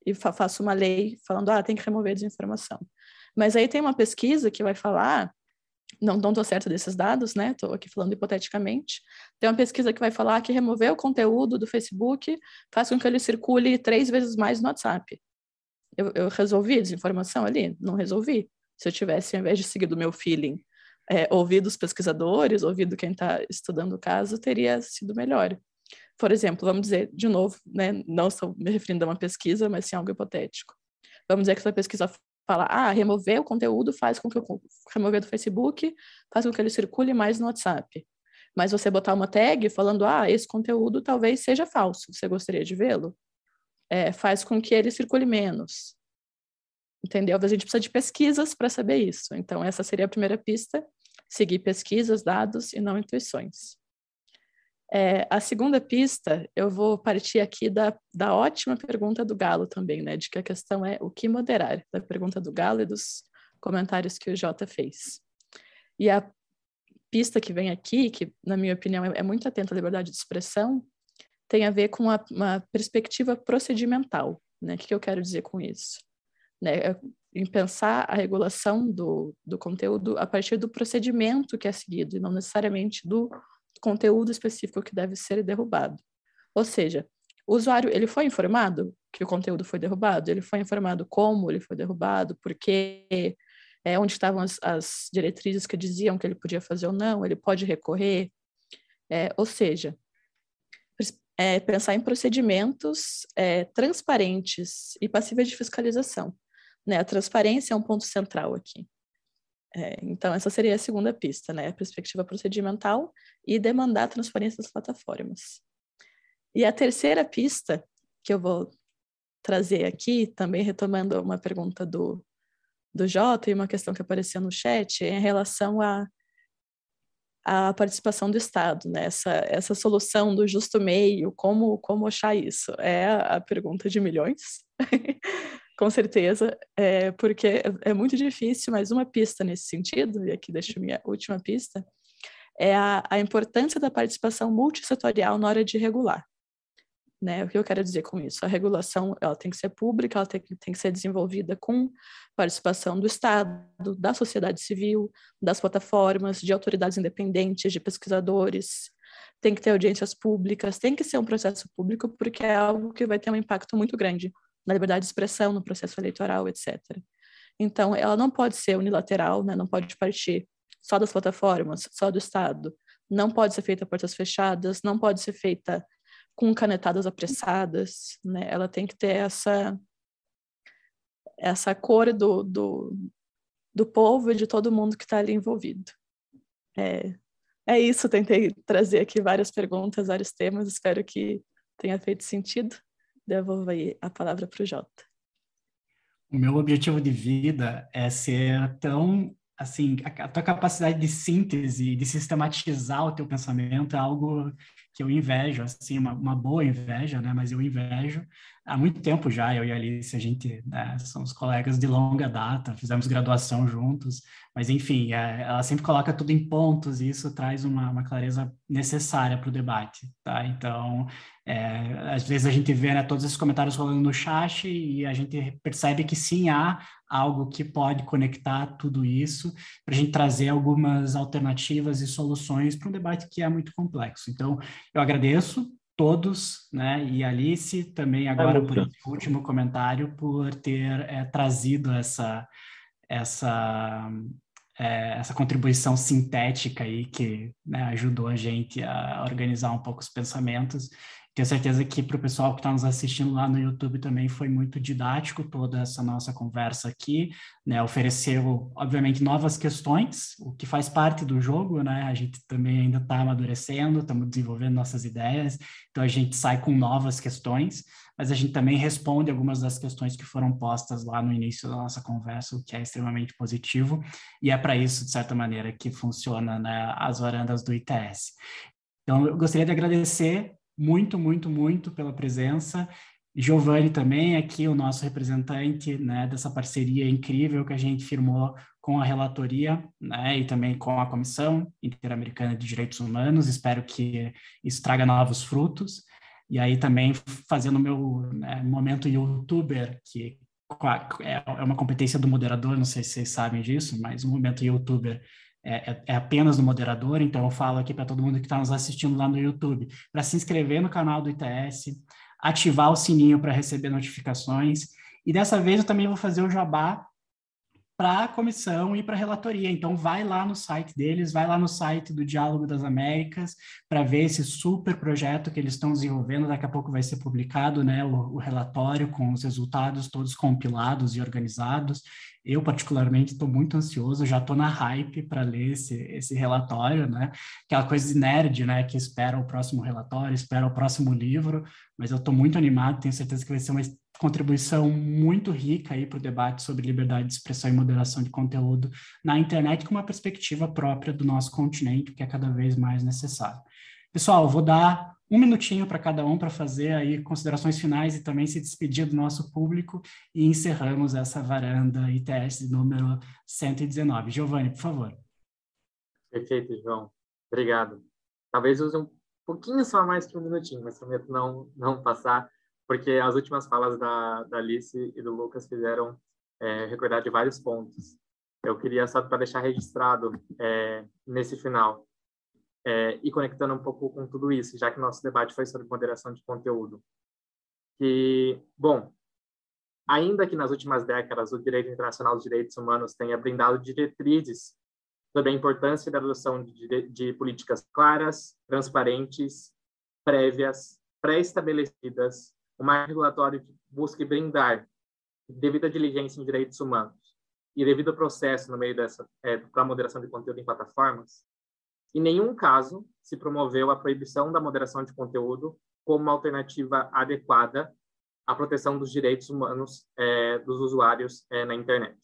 e fa faço uma lei falando, ah, tem que remover a desinformação. Mas aí tem uma pesquisa que vai falar não estou certa desses dados, né? Estou aqui falando hipoteticamente. Tem uma pesquisa que vai falar que remover o conteúdo do Facebook faz com que ele circule três vezes mais no WhatsApp. Eu, eu resolvi a desinformação ali? Não resolvi. Se eu tivesse, ao invés de seguir do meu feeling, é, ouvido os pesquisadores, ouvido quem está estudando o caso, teria sido melhor. Por exemplo, vamos dizer, de novo, né, não estou me referindo a uma pesquisa, mas sim algo hipotético. Vamos dizer que essa pesquisa fala, ah, remover o conteúdo faz com que o remover do Facebook faz com que ele circule mais no WhatsApp. Mas você botar uma tag falando, ah, esse conteúdo talvez seja falso, você gostaria de vê-lo? É, faz com que ele circule menos. Entendeu? A gente precisa de pesquisas para saber isso. Então, essa seria a primeira pista: seguir pesquisas, dados e não intuições. É, a segunda pista, eu vou partir aqui da, da ótima pergunta do Galo também, né? De que a questão é o que moderar, da pergunta do Galo e dos comentários que o Jota fez. E a pista que vem aqui, que na minha opinião é, é muito atenta à liberdade de expressão, tem a ver com uma, uma perspectiva procedimental. Né? O que eu quero dizer com isso? Né? É em pensar a regulação do, do conteúdo a partir do procedimento que é seguido, e não necessariamente do conteúdo específico que deve ser derrubado. Ou seja, o usuário ele foi informado que o conteúdo foi derrubado, ele foi informado como ele foi derrubado, porque é, onde estavam as, as, diretrizes que diziam que ele podia fazer ou não, ele pode recorrer. É, ou seja, é, pensar em procedimentos é, transparentes e passíveis de fiscalização. Né? A transparência é um ponto central aqui. É, então, essa seria a segunda pista, né? a perspectiva procedimental e demandar a transparência das plataformas. E a terceira pista, que eu vou trazer aqui, também retomando uma pergunta do, do Jota e uma questão que apareceu no chat, é em relação a a participação do Estado, né? essa, essa solução do justo meio, como, como achar isso? É a, pergunta de milhões, *laughs* com certeza, é, porque é, é muito difícil, mas uma pista nesse sentido, e aqui deixo minha última pista, é a, a importância da participação multissetorial na hora de regular. Né? O que eu quero dizer com isso? A regulação ela tem que ser pública, ela tem, tem que ser desenvolvida com participação do Estado, da sociedade civil, das plataformas, de autoridades independentes, de pesquisadores, tem que ter audiências públicas, tem que ser um processo público, porque é algo que vai ter um impacto muito grande na liberdade de expressão, no processo eleitoral, etc. Então, ela não pode ser unilateral, né? não pode partir só das plataformas, só do Estado, não pode ser feita a portas fechadas, não pode ser feita com canetadas apressadas, né? Ela tem que ter essa essa cor do, do, do povo e de todo mundo que está ali envolvido. É, é isso, tentei trazer aqui várias perguntas, vários temas, espero que tenha feito sentido. Devolvo aí a palavra para o Jota. O meu objetivo de vida é ser tão assim, a, tua capacidade de síntese, de sistematizar o teu pensamento é algo que eu invejo, assim, uma, uma boa inveja, né? Mas eu invejo há muito tempo já, eu e a Alice, a gente, né, somos colegas de longa data, fizemos graduação juntos, mas enfim, é, ela sempre coloca tudo em pontos e isso traz uma, uma clareza necessária para o debate, tá? Então, é, às vezes a gente vê né, todos esses comentários rolando no chat e a gente percebe que sim, há algo que pode conectar tudo isso para a gente trazer algumas alternativas e soluções para um debate que é muito complexo. Então, eu agradeço todos, né, e Alice também agora por esse último comentário, por ter é, trazido essa, essa, é, essa contribuição sintética aí que né, ajudou a gente a organizar um pouco os pensamentos tenho certeza que para o pessoal que está nos assistindo lá no YouTube também foi muito didático toda essa nossa conversa aqui, né? Ofereceu, obviamente, novas questões, o que faz parte do jogo, né? A gente também ainda está amadurecendo, estamos desenvolvendo nossas ideias, então a gente sai com novas questões, mas a gente também responde algumas das questões que foram postas lá no início da nossa conversa, o que é extremamente positivo, e é para isso, de certa maneira, que funciona né, as varandas do ITS. Então, eu gostaria de agradecer muito, muito, muito pela presença. Giovanni também, aqui o nosso representante né, dessa parceria incrível que a gente firmou com a relatoria né, e também com a Comissão Interamericana de Direitos Humanos. Espero que isso traga novos frutos. E aí também fazendo o meu né, momento youtuber, que é, é uma competência do moderador, não sei se vocês sabem disso, mas o momento youtuber é, é, é, apenas do moderador, então eu falo aqui para todo mundo que está nos assistindo lá no YouTube, para se inscrever no canal do ITS, ativar o sininho para receber notificações, e dessa vez eu também vou fazer o jabá para a comissão e para a relatoria. Então, vai lá no site deles, vai lá no site do Diálogo das Américas para ver esse super projeto que eles estão desenvolvendo. Daqui a pouco vai ser publicado né, o, o relatório com os resultados todos compilados e organizados. Eu, particularmente, estou muito ansioso, já estou na hype para ler esse, esse relatório, né? Aquela coisa de nerd, né? Que espera o próximo relatório, espera o próximo livro, mas eu estou muito animado, tenho certeza que vai ser uma contribuição muito rica aí para o debate sobre liberdade de expressão e moderação de conteúdo na internet com uma perspectiva própria do nosso continente, que é cada vez mais necessário. Pessoal, vou dar um minutinho para cada um para fazer aí considerações finais e também se despedir do nosso público e encerramos essa varanda ITS número 119. Giovanni, por favor. Perfeito, João. Obrigado. Talvez use um pouquinho só mais que um minutinho, mas prometo não, não passar, porque as últimas falas da, da Alice e do Lucas fizeram é, recordar de vários pontos. Eu queria só para deixar registrado é, nesse final é, e conectando um pouco com tudo isso, já que nosso debate foi sobre moderação de conteúdo, que, bom, ainda que nas últimas décadas o direito internacional dos direitos humanos tenha brindado diretrizes sobre a importância da adoção de, de políticas claras, transparentes, prévias, pré-estabelecidas, o marco regulatório que busque brindar devida diligência em direitos humanos e devido processo no meio dessa é, para moderação de conteúdo em plataformas, em nenhum caso se promoveu a proibição da moderação de conteúdo como uma alternativa adequada à proteção dos direitos humanos é, dos usuários é, na internet.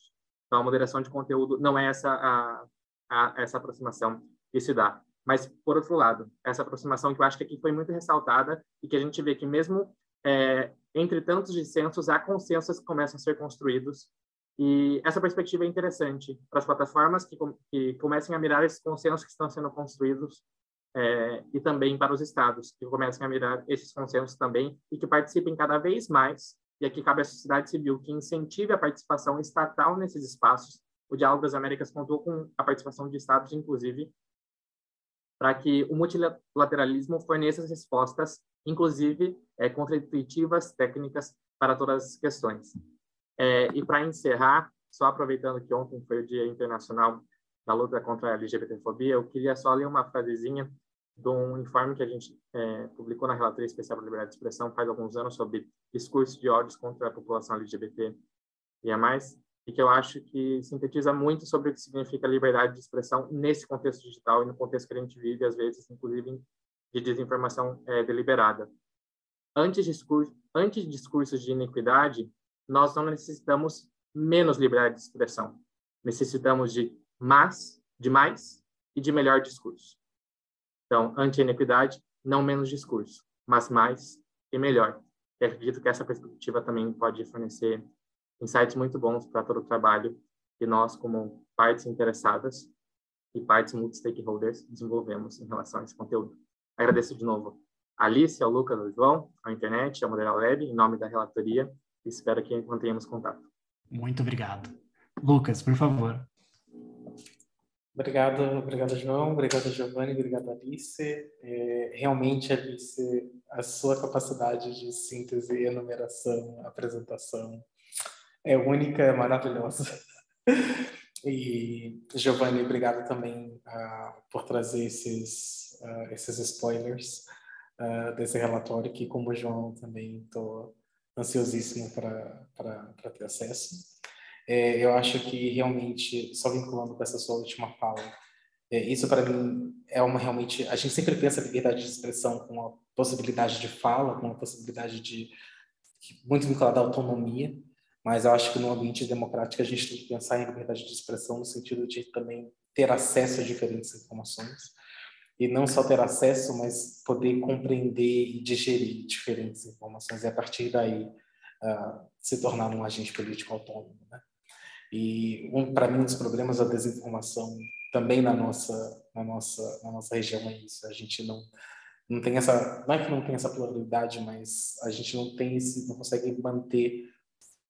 Então, a moderação de conteúdo não é essa a, a, essa aproximação que se dá. Mas, por outro lado, essa aproximação que eu acho que aqui foi muito ressaltada e que a gente vê que mesmo é, entre tantos dissensos, há consensos que começam a ser construídos e essa perspectiva é interessante para as plataformas que, que comecem a mirar esses consensos que estão sendo construídos é, e também para os estados que comecem a mirar esses consensos também e que participem cada vez mais. E aqui cabe à sociedade civil que incentive a participação estatal nesses espaços o Diálogo das Américas contou com a participação de estados, inclusive, para que o multilateralismo forneça respostas, inclusive é, contraintuitivas, técnicas, para todas as questões. É, e para encerrar, só aproveitando que ontem foi o Dia Internacional da Luta contra a LGBTfobia, eu queria só ler uma frasezinha de um informe que a gente é, publicou na Relatoria Especial para a Liberdade de Expressão faz alguns anos sobre discurso de ódios contra a população LGBT e a mais, e que eu acho que sintetiza muito sobre o que significa liberdade de expressão nesse contexto digital e no contexto que a gente vive, às vezes, inclusive, de desinformação é, deliberada. Antes, discurso, antes discursos de iniquidade, nós não necessitamos menos liberdade de expressão. Necessitamos de mais, de mais e de melhor discurso. Então, anti-iniquidade, não menos discurso, mas mais e melhor. E acredito que essa perspectiva também pode fornecer insights muito bons para todo o trabalho que nós, como partes interessadas e partes multi-stakeholders, desenvolvemos em relação a esse conteúdo. Agradeço de novo a Alice, ao Lucas, ao João, à internet, ao Moderal Lab, em nome da relatoria, e espero que mantenhamos contato. Muito obrigado. Lucas, por favor. Obrigado, obrigado, João, obrigado, Giovanni, obrigado, Alice. É, realmente, Alice, a sua capacidade de síntese, enumeração, apresentação, é única, é maravilhosa. *laughs* E, Giovanni, obrigado também uh, por trazer esses, uh, esses spoilers uh, desse relatório, que, como o João, também estou ansiosíssimo para ter acesso. É, eu acho que, realmente, só vinculando com essa sua última fala, é, isso para mim é uma realmente. A gente sempre pensa a liberdade de expressão com a possibilidade de fala, com a possibilidade de. muito vinculada à autonomia, mas eu acho que no ambiente democrático a gente tem que pensar em liberdade de expressão no sentido de também ter acesso a diferentes informações e não só ter acesso, mas poder compreender e digerir diferentes informações e a partir daí uh, se tornar um agente político autônomo, né? E um, para mim um dos problemas da desinformação também na nossa na nossa na nossa região é isso. A gente não não tem essa não é que não tem essa pluralidade, mas a gente não tem esse não consegue manter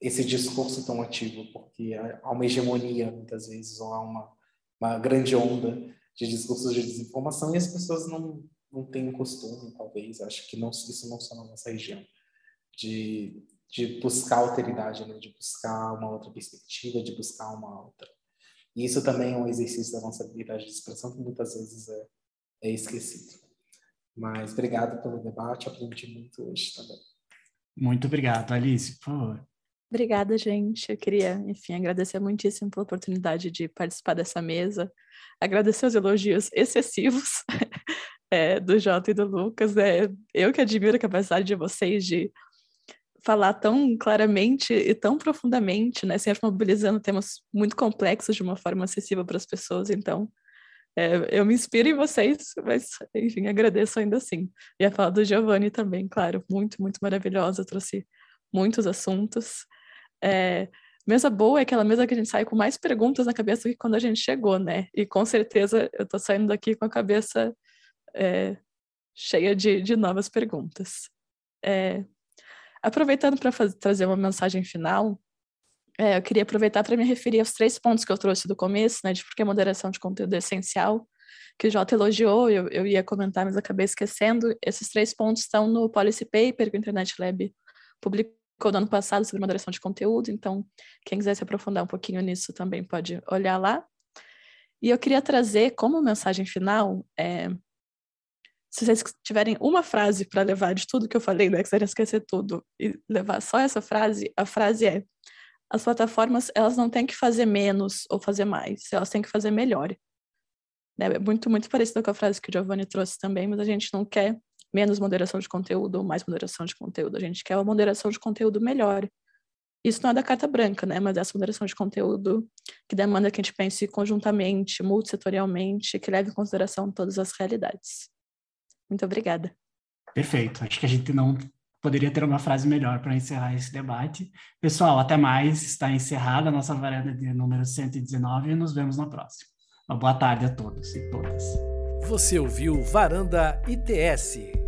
esse discurso tão ativo, porque há uma hegemonia, muitas vezes, ou há uma, uma grande onda de discursos de desinformação e as pessoas não, não têm costume, talvez, acho que não, isso não só na nossa região, de, de buscar alteridade, né? de buscar uma outra perspectiva, de buscar uma outra. E isso também é um exercício da nossa habilidade de expressão que muitas vezes é, é esquecido. Mas obrigado pelo debate, aprendi muito hoje também. Muito obrigado, Alice, por favor. Obrigada, gente. Eu queria, enfim, agradecer muitíssimo pela oportunidade de participar dessa mesa, agradecer os elogios excessivos é, *laughs* do Jota e do Lucas. É, eu que admiro a capacidade de vocês de falar tão claramente e tão profundamente, né, sempre mobilizando temas muito complexos de uma forma acessível para as pessoas. Então, É, eu me inspiro em vocês, mas, enfim, agradeço ainda assim. E a fala do Giovanni também, claro, muito, muito maravilhosa, trouxe muitos assuntos. É, mesa boa é aquela mesa que a gente sai com mais perguntas na cabeça do que quando a gente chegou, né? E com certeza eu tô saindo daqui com a cabeça é, cheia de, de novas perguntas. É, aproveitando para trazer uma mensagem final, é, eu queria aproveitar para me referir aos três pontos que eu trouxe do começo, né, de porque a moderação de conteúdo é essencial, que o Jota elogiou, eu, eu ia comentar, mas acabei esquecendo. Esses três pontos estão no Policy Paper que o Internet Lab publicou no ano passado sobre moderação de conteúdo, então quem quiser se aprofundar um pouquinho nisso também pode olhar lá. E eu queria trazer como mensagem final, é, se vocês tiverem uma frase para levar de tudo que eu falei, né, quiserem esquecer tudo e levar só essa frase, a frase é as plataformas elas não têm que fazer menos ou fazer mais, elas têm que fazer melhor. Né? É muito, muito parecido com a frase que o Giovanni trouxe também, mas a gente não quer menos moderação de conteúdo ou mais moderação de conteúdo, a gente quer uma moderação de conteúdo melhor. Isso não é da carta branca, né? Mas essa moderação de conteúdo que demanda que a gente pense conjuntamente, multissetorialmente, que leve em consideração todas as realidades. Muito obrigada. Perfeito. Acho que a gente não poderia ter uma frase melhor para encerrar esse debate. Pessoal, até mais. Está encerrada a nossa varanda de número 119 e nos vemos na próxima. Uma boa tarde a todos e todas. Você ouviu Varanda ITS